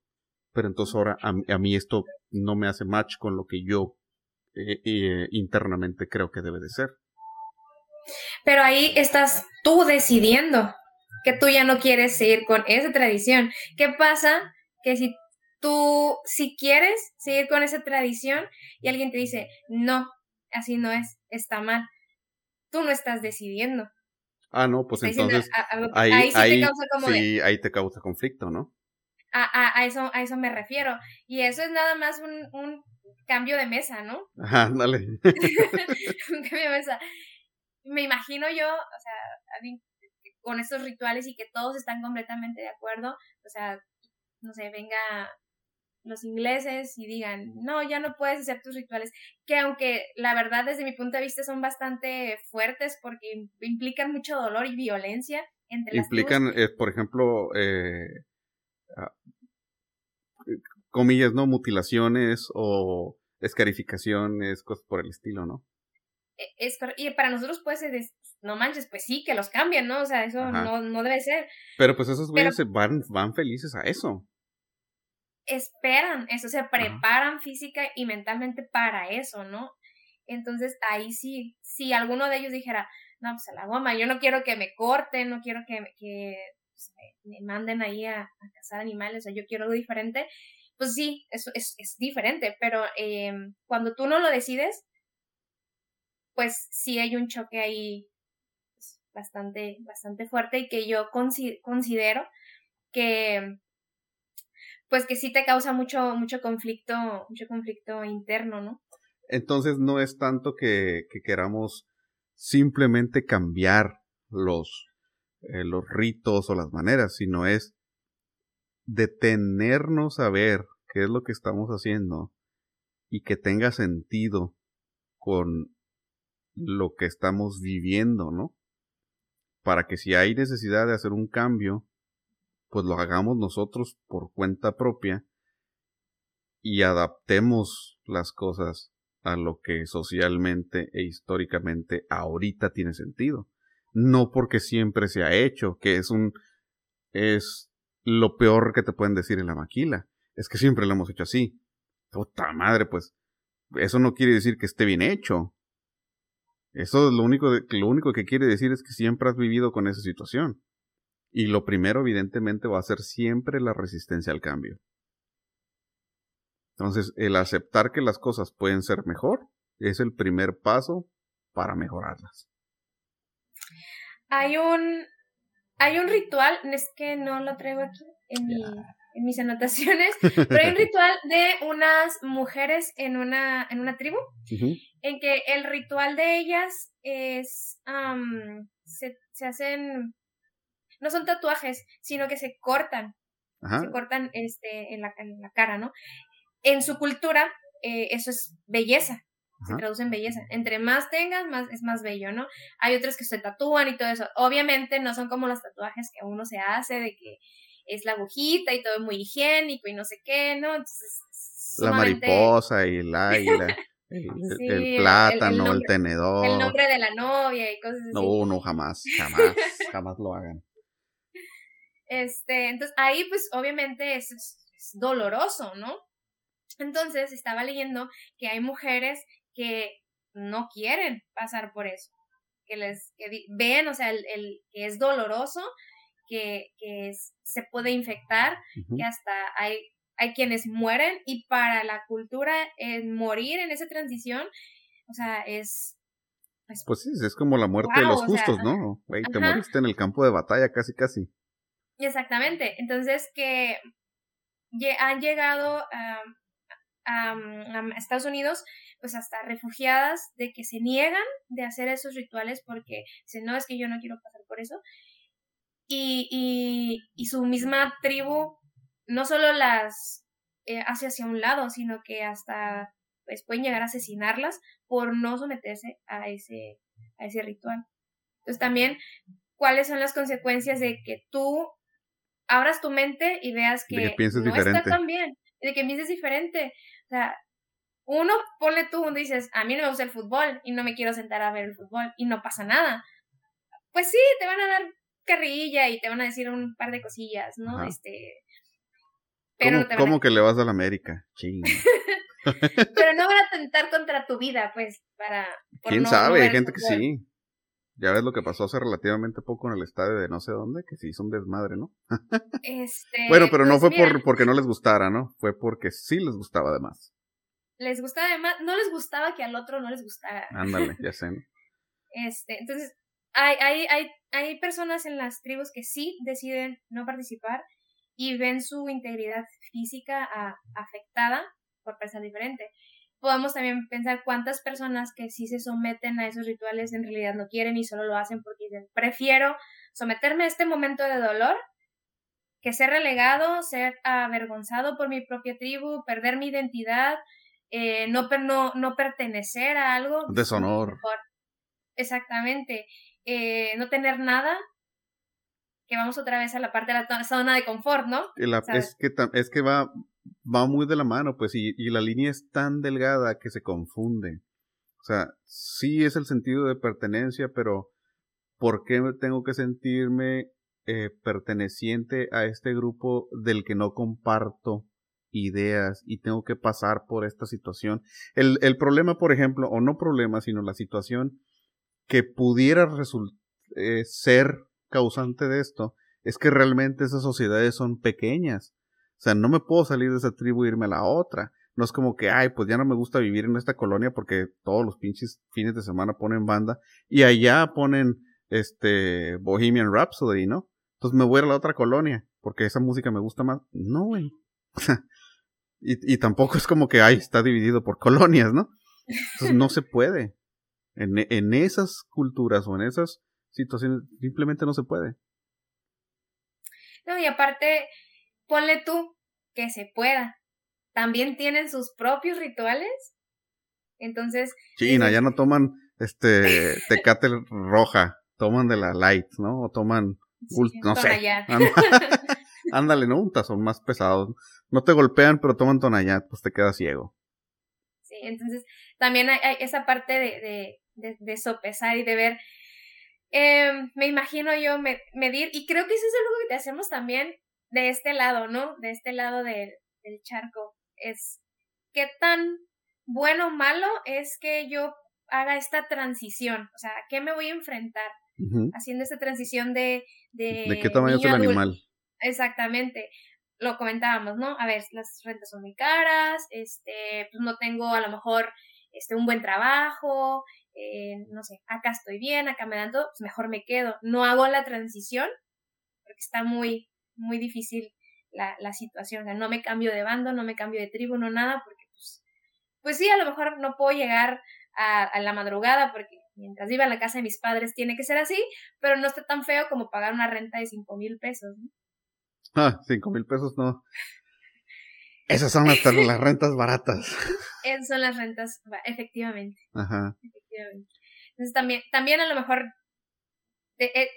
pero entonces ahora a, a mí esto no me hace match con lo que yo eh, eh, internamente creo que debe de ser. Pero ahí estás tú decidiendo que tú ya no quieres seguir con esa tradición. ¿Qué pasa? Que si tú, si quieres seguir con esa tradición y alguien te dice, no, así no es, está mal, tú no estás decidiendo. Ah, no, pues entonces ahí, sí, te causa ahí te causa conflicto, ¿no? A, a, eso, a eso me refiero. Y eso es nada más un, cambio de mesa, ¿no? Ajá, dale. un cambio de mesa. Me imagino yo, o sea, con estos rituales y que todos están completamente de acuerdo, o sea, no sé, venga los ingleses y digan, no, ya no puedes hacer tus rituales, que aunque la verdad desde mi punto de vista son bastante fuertes porque implican mucho dolor y violencia entre implican, las Implican, eh, por ejemplo, eh, ah, comillas, ¿no? Mutilaciones o escarificaciones, cosas por el estilo, ¿no? E, es, y para nosotros puede ser, no manches, pues sí, que los cambien, ¿no? O sea, eso no, no, debe ser. Pero pues esos güeyes van, van felices a eso esperan eso, se preparan física y mentalmente para eso, ¿no? Entonces ahí sí, si alguno de ellos dijera, no, pues a la goma, yo no quiero que me corten, no quiero que, que pues, me, manden ahí a, cazar animales, o yo quiero algo diferente, pues sí, eso es, es diferente, pero eh, cuando tú no lo decides, pues sí hay un choque ahí pues, bastante, bastante fuerte y que yo considero que pues que sí te causa mucho, mucho conflicto, mucho conflicto interno, ¿no? Entonces no es tanto que, queramos simplemente cambiar los, eh, los ritos o las maneras, sino es detenernos a ver qué es lo que estamos haciendo y que tenga sentido con lo que estamos viviendo, ¿no? Para que si hay necesidad de hacer un cambio, pues lo hagamos nosotros por cuenta propia y adaptemos las cosas a lo que socialmente e históricamente ahorita tiene sentido. No porque siempre se ha hecho, que es un es lo peor que te pueden decir en la maquila. Es que siempre lo hemos hecho así. Puta madre, pues eso no quiere decir que esté bien hecho. Eso es lo único, lo único que quiere decir es que siempre has vivido con esa situación. Y lo primero, evidentemente, va a ser siempre la resistencia al cambio. Entonces, el aceptar que las cosas pueden ser mejor es el primer paso para mejorarlas. Hay un, hay un ritual, es que no lo traigo aquí en, en mis anotaciones, pero hay un ritual de unas mujeres en una, en una tribu, en que el ritual de ellas es, se, se hacen no son tatuajes, sino que se cortan, se cortan este, en, la, en la cara, ¿no? En su cultura, eh, eso es belleza, se traduce en belleza. Entre más tengas, más es más bello, ¿no? Hay otros que se tatúan y todo eso. Obviamente no son como los tatuajes que uno se hace de que es la agujita y todo muy higiénico y no sé qué, ¿no? Entonces, la mariposa y el águila. El, plátano, el, tenedor. El nombre de la novia y cosas así. No, no, jamás, jamás, jamás lo hagan. Este, entonces ahí pues obviamente es, es, doloroso, ¿no? Entonces estaba leyendo que hay mujeres que no quieren pasar por eso, que les que ven, o sea, el, el que es doloroso, que, que se puede infectar, que hasta hay, hay quienes mueren y para la cultura el morir en esa transición, o sea, es... Pues, pues sí, es como la muerte de los justos, ¿no? te moriste en el campo de batalla casi, casi. Exactamente. Entonces que han llegado a, Estados Unidos pues hasta refugiadas de que se niegan de hacer esos rituales porque dicen, no, es que yo no quiero pasar por eso. Y, y, y su misma tribu no solo las eh, hace hacia un lado, sino que hasta pues pueden llegar a asesinarlas por no someterse a ese, a ese ritual. Entonces también, ¿cuáles son las consecuencias de que tú abras tu mente y veas que, no está tan bien, de que pienses diferente. O sea, uno, ponle tú, dices, a mí no me gusta el fútbol y no me quiero sentar a ver el fútbol y no pasa nada. Pues sí, te van a dar carrilla y te van a decir un par de cosillas, ¿no? Este. Pero ¿Cómo, que le vas a la América? pero no van a tentar contra tu vida, pues, para... ¿Quién sabe? Hay gente que sí. Ya ves lo que pasó hace relativamente poco en el estadio de no sé dónde, que se hizo un desmadre, ¿no? este, bueno, pero no pues fue por, porque no les gustara, ¿no? Fue porque sí les gustaba además. Les gustaba además, no les gustaba que al otro no les gustara. Ándale, ya sé. Este, entonces, hay, hay, hay, hay personas en las tribus que sí deciden no participar y ven su integridad física afectada por pensar diferente. podemos también pensar cuántas personas que sí se someten a esos rituales en realidad no quieren y solo lo hacen porque dicen, prefiero someterme a este momento de dolor que ser relegado, ser avergonzado por mi propia tribu, perder mi identidad, eh, no, no, no pertenecer a algo. Deshonor. Exactamente. Eh, no tener nada, que vamos otra vez a la parte de la zona de confort, ¿no? es, que, es que va, va muy de la mano, pues, y, y la línea es tan delgada que se confunde. O sea, sí es el sentido de pertenencia, pero ¿por qué tengo que sentirme eh, perteneciente a este grupo del que no comparto ideas y tengo que pasar por esta situación? El, el problema, por ejemplo, o no problema, sino la situación que pudiera eh, ser causante de esto, es que realmente esas sociedades son pequeñas. O sea, no me puedo salir de esa tribu e irme a la otra. No es como que, ay, pues ya no me gusta vivir en esta colonia porque todos los pinches fines de semana ponen banda y allá ponen este Bohemian Rhapsody, ¿no? Entonces me voy a la otra colonia porque esa música me gusta más. No, güey. y, y tampoco es como que, ay, está dividido por colonias, ¿no? Entonces no se puede. En, en esas culturas o en esas situaciones simplemente no se puede. No, y aparte, ponle tú que se pueda. También tienen sus propios rituales. Entonces. China, ya no toman este tecate roja, toman de la light, ¿no? O toman no sé. Ándale, ¿no? Un tazón más pesado. No te golpean, pero toman tonallat, pues te quedas ciego. Sí, entonces también hay, esa parte de, de, de, sopesar y de ver. Eh, me imagino yo medir, y creo que eso es algo que hacemos también de este lado, ¿no? De este lado del charco. Es qué tan bueno o malo es que yo haga esta transición. O sea, ¿a qué me voy a enfrentar? Haciendo esta transición de. ¿De, ¿De qué tamaño es el animal? Exactamente. Lo comentábamos, ¿no? A ver, las rentas son muy caras, este, pues no tengo a lo mejor este, un buen trabajo, eh, no sé, acá estoy bien, acá me dan todo, pues mejor me quedo. No hago la transición porque está muy, muy difícil la, la situación. O sea, no me cambio de bando, no me cambio de tribu, no nada, porque pues, pues sí, a lo mejor no puedo llegar a, a la madrugada porque mientras viva en la casa de mis padres tiene que ser así, pero no está tan feo como pagar una renta de cinco mil pesos. ¿no? Ah, cinco mil pesos no. Esas son las, las rentas baratas. Esas son las rentas, efectivamente. Ajá. Entonces también, también a lo mejor eh,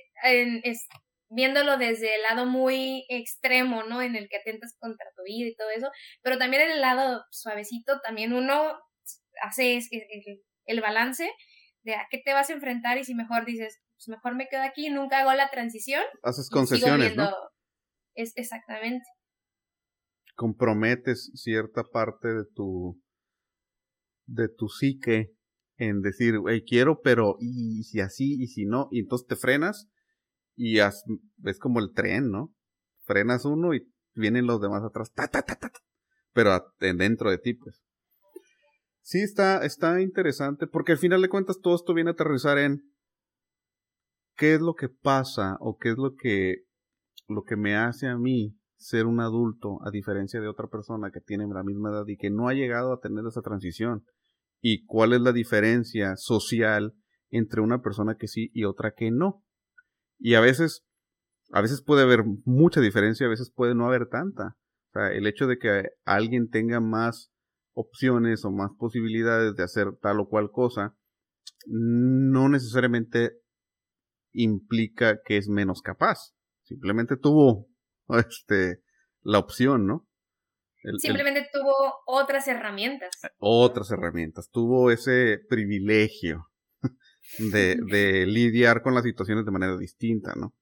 es, viéndolo desde el lado muy extremo, ¿no? En el que atentas contra tu vida y todo eso, pero también en el lado suavecito, también uno hace el, el balance de a qué te vas a enfrentar y si mejor dices, pues mejor me quedo aquí, nunca hago la transición. Haces concesiones, ¿no? Es exactamente. Comprometes cierta parte de tu de tu psique en decir, hey, quiero, pero y, si así y si no, y entonces te frenas y es como el tren, ¿no? Frenas uno y vienen los demás atrás, ta, ta, ta, ta, pero dentro de ti, pues. Sí, está, está interesante, porque al final de cuentas todo esto viene a aterrizar en qué es lo que pasa o qué es lo que, lo que me hace a mí ser un adulto a diferencia de otra persona que tiene la misma edad y que no ha llegado a tener esa transición. Y cuál es la diferencia social entre una persona que sí y otra que no. Y a veces, a veces puede haber mucha diferencia, a veces puede no haber tanta. O sea, el hecho de que alguien tenga más opciones o más posibilidades de hacer tal o cual cosa, no necesariamente implica que es menos capaz. Simplemente tuvo este, la opción, ¿no? Simplemente tuvo otras herramientas. Otras herramientas. Tuvo ese privilegio de, de lidiar con las situaciones de manera distinta, ¿no?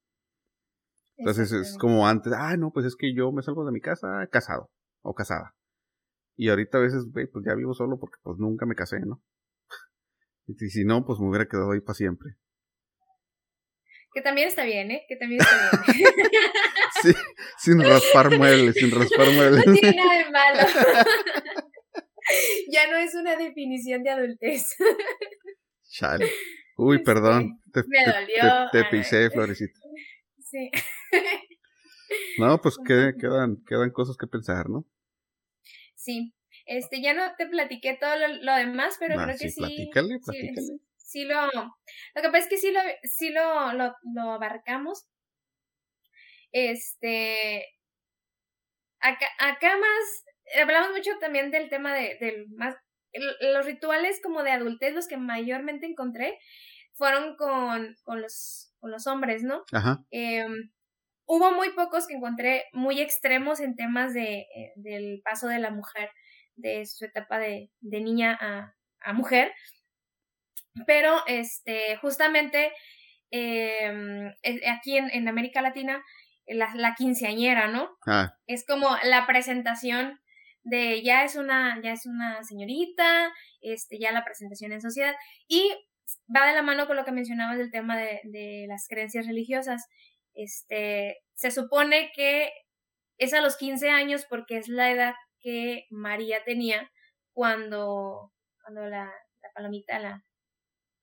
Entonces es como antes, ah, no, pues es que yo me salgo de mi casa casado o casada. Y ahorita a veces, pues ya vivo solo porque pues nunca me casé, ¿no? Y si no, pues me hubiera quedado ahí para siempre. Que también está bien, ¿eh? Que también está bien. sí, sin raspar muebles, sin raspar muebles. No tiene nada de malo. ya no es una definición de adultez. Chale. Uy, este, perdón. Te, me dolió. Te, pisé, Florecita. Sí. No, pues quedan, quedan cosas que pensar, ¿no? Sí. Este, ya no te platiqué todo lo, demás, pero creo que sí. Platícale, platícale. Sí, lo. Lo que pasa es que sí lo, sí lo, lo, lo abarcamos. Este. Acá, acá más. Hablamos mucho también del tema de, del más. los rituales como de adultez, los que mayormente encontré, fueron con, con, los, con los hombres, ¿no? Ajá. Eh, hubo muy pocos que encontré muy extremos en temas de, eh, del paso de la mujer, de su etapa de, de niña a, a, mujer. Pero, este, justamente, em, eh, aquí en, en, América Latina, la, la quinceañera, ¿no? Ah. Es como la presentación de ya es una, ya es una señorita, este, ya la presentación en sociedad. Y va de la mano con lo que mencionabas del tema de, de las creencias religiosas. Este, se supone que es a los 15 años porque es la edad que María tenía cuando, cuando la, la palomita la,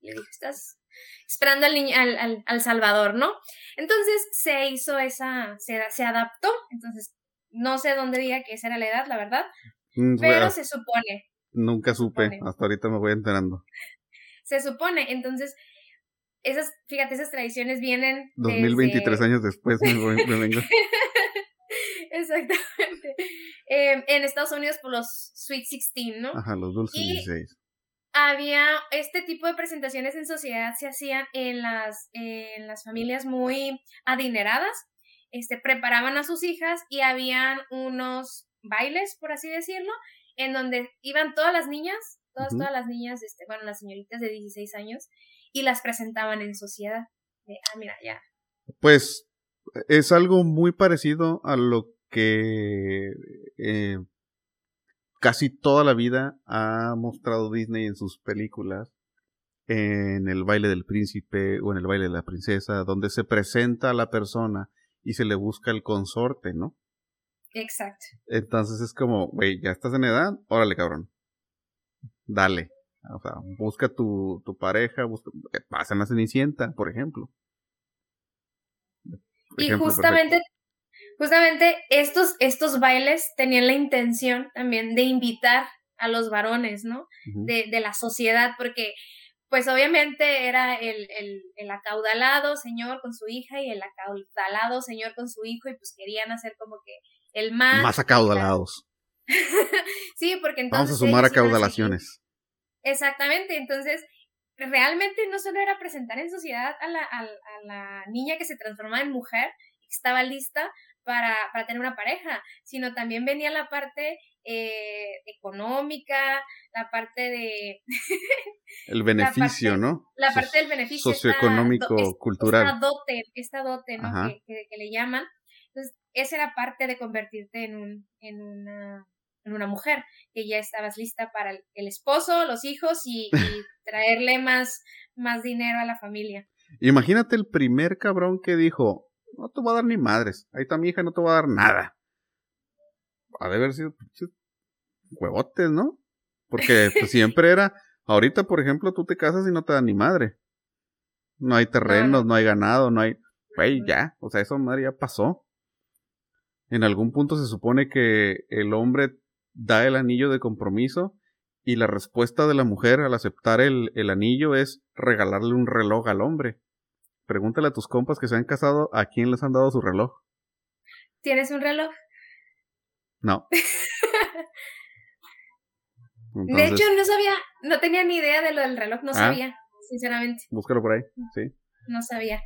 le dijo, estás esperando al, niño, al, al, Salvador, ¿no? Entonces se hizo esa, se, se adaptó, entonces no sé dónde diga que esa era la edad, la verdad, mm, pero se supone. Nunca supe, hasta ahorita me voy enterando. Se supone, entonces esas, fíjate, esas tradiciones vienen. 2023 años después me, vengo. Exactamente. Em, en Estados Unidos por los Sweet 16, ¿no? Ajá, los dulces 16. Había este tipo de presentaciones en sociedad se hacían en las, en las familias muy adineradas. Este, preparaban a sus hijas y habían unos bailes, por así decirlo, en donde iban todas las niñas, todas, todas las niñas, este, bueno, las señoritas de 16 años, y las presentaban en sociedad. ah, mira, ya. Pues es algo muy parecido a lo que eh, casi toda la vida ha mostrado Disney en sus películas, en el baile del príncipe o en el baile de la princesa, donde se presenta a la persona y se le busca el consorte, ¿no? Exacto. Entonces es como, güey, ya estás en edad, órale, cabrón. Dale. O sea, busca tu, tu pareja, busca, eh, pasa en la Cenicienta, por ejemplo. y justamente, justamente estos, estos bailes tenían la intención también de invitar a los varones, ¿no? de, de la sociedad, porque pues obviamente era el, el, el, acaudalado señor con su hija y el acaudalado señor con su hijo y pues querían hacer como que el más... Más acaudalados. sí, porque entonces... Vamos a sumar acaudalaciones. Exactamente, entonces realmente no solo era presentar en sociedad a la, a, la niña que se transformaba en mujer, que estaba lista para, para tener una pareja, sino también venía la parte eh, económica, la parte de... El beneficio, ¿no? La parte del beneficio. Socioeconómico, cultural. Esta dote, esta dote, ¿no? Que, que, le llaman. Entonces, esa era parte de convertirte en, un, en una en una mujer, que ya estabas lista para el, esposo, los hijos y, traerle más, más dinero a la familia. Imagínate el primer cabrón que dijo, no te voy a dar ni madres, ahí está mi hija, no te voy a dar nada. Ha de haber sido huevotes, ¿no? Porque pues, siempre era, ahorita por ejemplo tú te casas y no te dan ni madre. No hay terrenos, no, hay ganado, no hay... Güey, ya, o sea, eso madre ya pasó. En algún punto se supone que el hombre da el anillo de compromiso y la respuesta de la mujer al aceptar el, el, anillo es regalarle un reloj al hombre. Pregúntale a tus compas que se han casado a quién les han dado su reloj. ¿Tienes un reloj? No. de hecho, no sabía, no tenía ni idea de lo del reloj, no ah. sabía, sinceramente. Búscalo por ahí, sí. No sabía.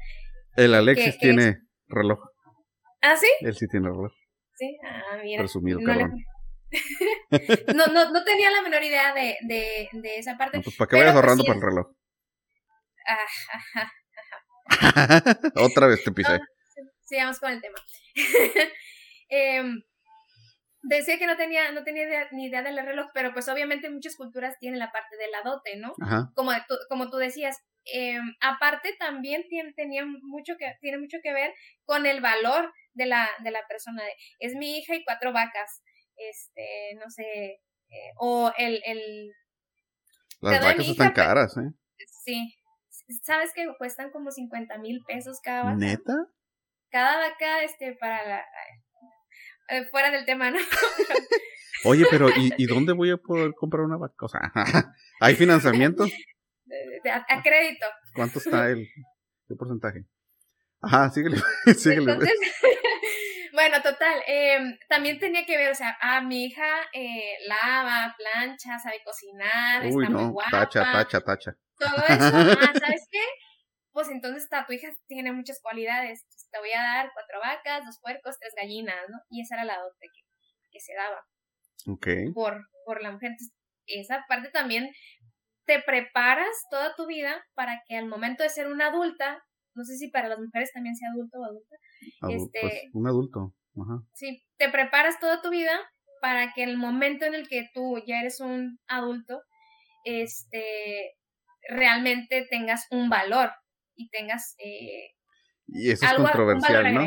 El Alexis tiene reloj. ¿Ah, sí? Él sí tiene reloj. Sí, ah, mira. Presumido, cabrón. no, no, no tenía la menor idea de, de, de esa parte. pues para que vayas pues, ahorrando para el reloj. Otra vez te pisé. sigamos con el tema. Em, decía que no tenía, no tenía ni idea del reloj, pero pues obviamente muchas culturas tienen la parte de la dote, ¿no? Como, tú, como tú decías. Em, aparte también tiene, tenía mucho que, tiene mucho que ver con el valor de la, de la persona. Es mi hija y cuatro vacas este, no sé, eh, o el, el... Las vacas están caras, ¿eh? Sí. ¿Sabes que cuestan como 50 mil pesos cada vaca? ¿Neta? Cada vaca, este, para la... eh, fuera del tema, ¿no? Oye, pero ¿y, ¿y, dónde voy a poder comprar una vaca? O sea, ¿hay financiamiento? a, crédito. ¿Cuánto está el, qué porcentaje? Ajá, síguele, síguele. bueno, total, em, también tenía que ver, o sea, a mi hija eh, lava, plancha, sabe cocinar, Uy, está no, muy guapa. Tacha, tacha, tacha. Todo eso, ah, ¿sabes qué? Pues entonces está, tu hija tiene muchas cualidades. te voy a dar cuatro vacas, dos puercos, tres gallinas, ¿no? Y esa era la dote que, que se daba. Ok. Por, por la mujer. Entonces, esa parte también te preparas toda tu vida para que al momento de ser una adulta, no sé si para las mujeres también sea adulto o adulta, este, pues, un adulto, Ajá. Sí, te preparas toda tu vida para que el momento en el que tú ya eres un adulto, este, realmente tengas un valor y tengas eh, y eso es controversial, ¿no?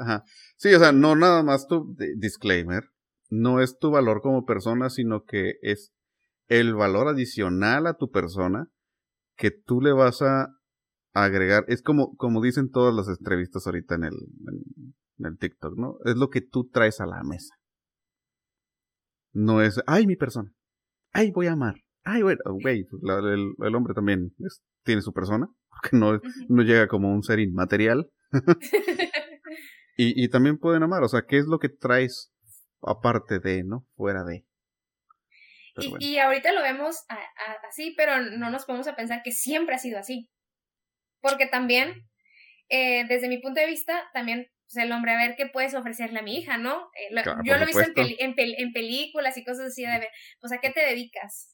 Ajá. Sí, o sea, no nada más tu disclaimer, no es tu valor como persona, sino que es el valor adicional a tu persona que tú le vas a agregar. Es como, como dicen todas las entrevistas ahorita en el, en, el TikTok, ¿no? Es lo que tú traes a la mesa. No es, ay, mi persona. Ay, voy a amar. Ay, güey, güey el, el, hombre también tiene su persona, porque no, no llega como un ser inmaterial. y, y también pueden amar, o sea, ¿qué es lo que traes aparte de, ¿no? Fuera de. Y, ahorita lo vemos así, pero no nos podemos a pensar que siempre ha sido así. Porque también, eh, desde mi punto de vista, también pues, el hombre, a ver qué puedes ofrecerle a mi hija, ¿no? Eh, yo lo he visto en, en, películas y cosas así de ver, pues a qué te dedicas.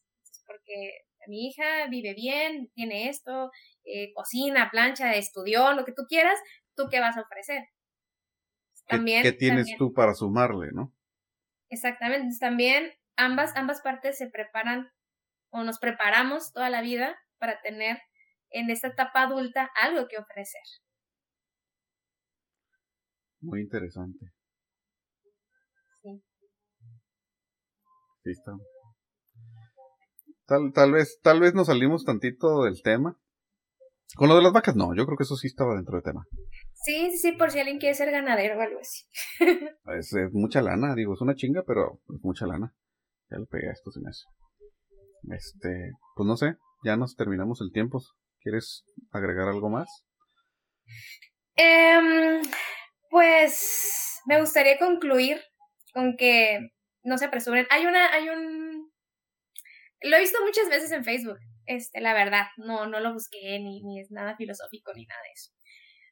Porque mi hija vive bien, tiene esto, eh, cocina, plancha, estudió, lo que tú quieras, ¿tú qué vas a ofrecer? También, ¿Qué, tienes tú para sumarle, no? Exactamente, también ambas, ambas partes se preparan o nos preparamos toda la vida para tener en esta etapa adulta algo que ofrecer. Muy interesante. Sí. Está. Tal, tal vez, tal vez nos salimos tantito del tema. Con lo de las vacas, no, yo creo que eso sí estaba dentro del tema. Sí, sí, sí, por si alguien quiere ser ganadero o algo así. es, es, mucha lana, digo, es una chinga, pero es mucha lana. Ya le pegué a esto sin eso. Este, pues no sé, ya nos terminamos el tiempo. ¿Quieres agregar algo más? Em, pues me gustaría concluir con que no se apresuren. Hay una, hay un lo he visto muchas veces en Facebook, este, la verdad, no, no lo busqué ni, ni es nada filosófico ni nada de eso.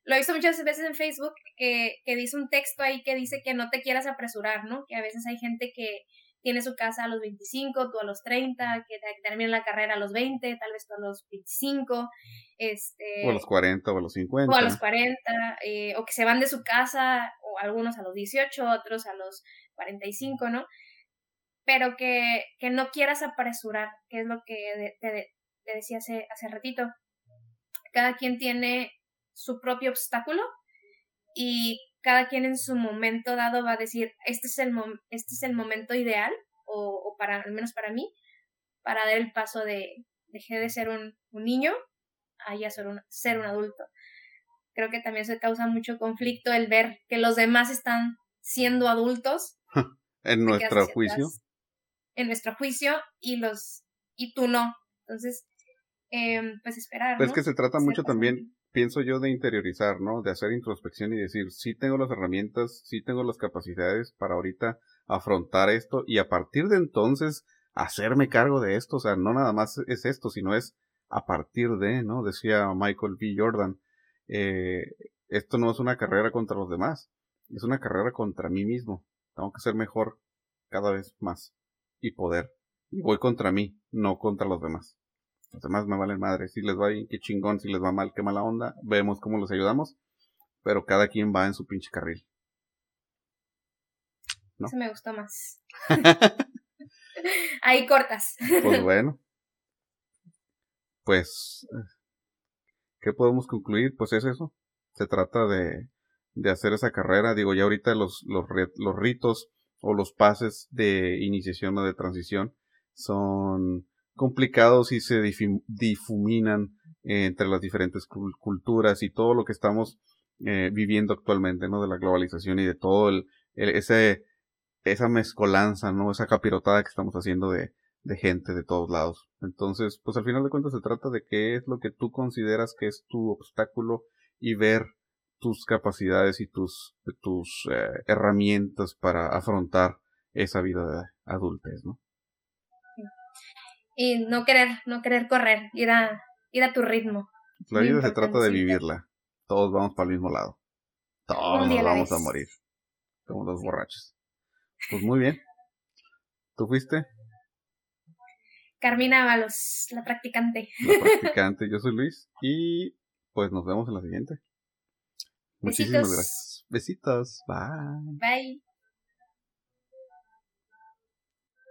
Lo he visto muchas veces en Facebook que, que dice un texto ahí que dice que no te quieras apresurar, ¿no? Que a veces hay gente que, tiene su casa a los 25, tú a los 30, que termina la carrera a los 20, tal vez tú a los 25, este... O a los 40 o a los 50. O a los 40, eh, o que se van de su casa, o algunos a los 18, otros a los 45, ¿no? Pero que, que no quieras apresurar, que es lo que te, te decía hace, hace ratito. Cada quien tiene su propio obstáculo y cada quien en su momento dado va a decir, este es el, este es el momento ideal, o, para, al menos para mí, para dar el paso de, dejé de ser un, niño a ya ser un, ser un adulto. Creo que también se causa mucho conflicto el ver que los demás están siendo adultos. en nuestro juicio. En nuestro juicio y los y tú no. Entonces, em, pues esperar. Pues que se trata mucho también pienso yo de interiorizar, ¿no? De hacer introspección y decir, sí tengo las herramientas, sí tengo las capacidades para ahorita afrontar esto y a partir de entonces hacerme cargo de esto, o sea, no nada más es esto, sino es a partir de, ¿no? Decía Michael B. Jordan, eh, esto no es una carrera contra los demás, es una carrera contra mí mismo. Tengo que ser mejor cada vez más y poder. Y voy contra mí, no contra los demás. Los demás me valen madre. Si les va bien, qué chingón. Si les va mal, qué mala onda. Vemos cómo los ayudamos. Pero cada quien va en su pinche carril. ¿No? Eso me gustó más. Ahí cortas. Pues bueno. Pues, ¿qué podemos concluir? Pues es eso. Se trata de, de hacer esa carrera. Digo, ya ahorita los, los, los ritos o los pases de iniciación o de transición son complicados y se difuminan entre las diferentes culturas y todo lo que estamos eh, viviendo actualmente, ¿no? De la globalización y de todo el, ese esa mezcolanza, ¿no? Esa capirotada que estamos haciendo de, de gente de todos lados. Entonces, pues al final de cuentas se trata de qué es lo que tú consideras que es tu obstáculo y ver tus capacidades y tus, tus eh, herramientas para afrontar esa vida de adultez, ¿no? Y no querer, no querer correr, ir a, ir a tu ritmo. La vida se trata de vivirla. Todos vamos para el mismo lado. Todos nos vamos a morir. Como los borrachos. Pues muy bien. ¿Tú fuiste? Carmina Ábalos, la practicante. La practicante, yo soy Luis y pues nos vemos en la siguiente. Muchísimas gracias. Besitos. Bye. Bye.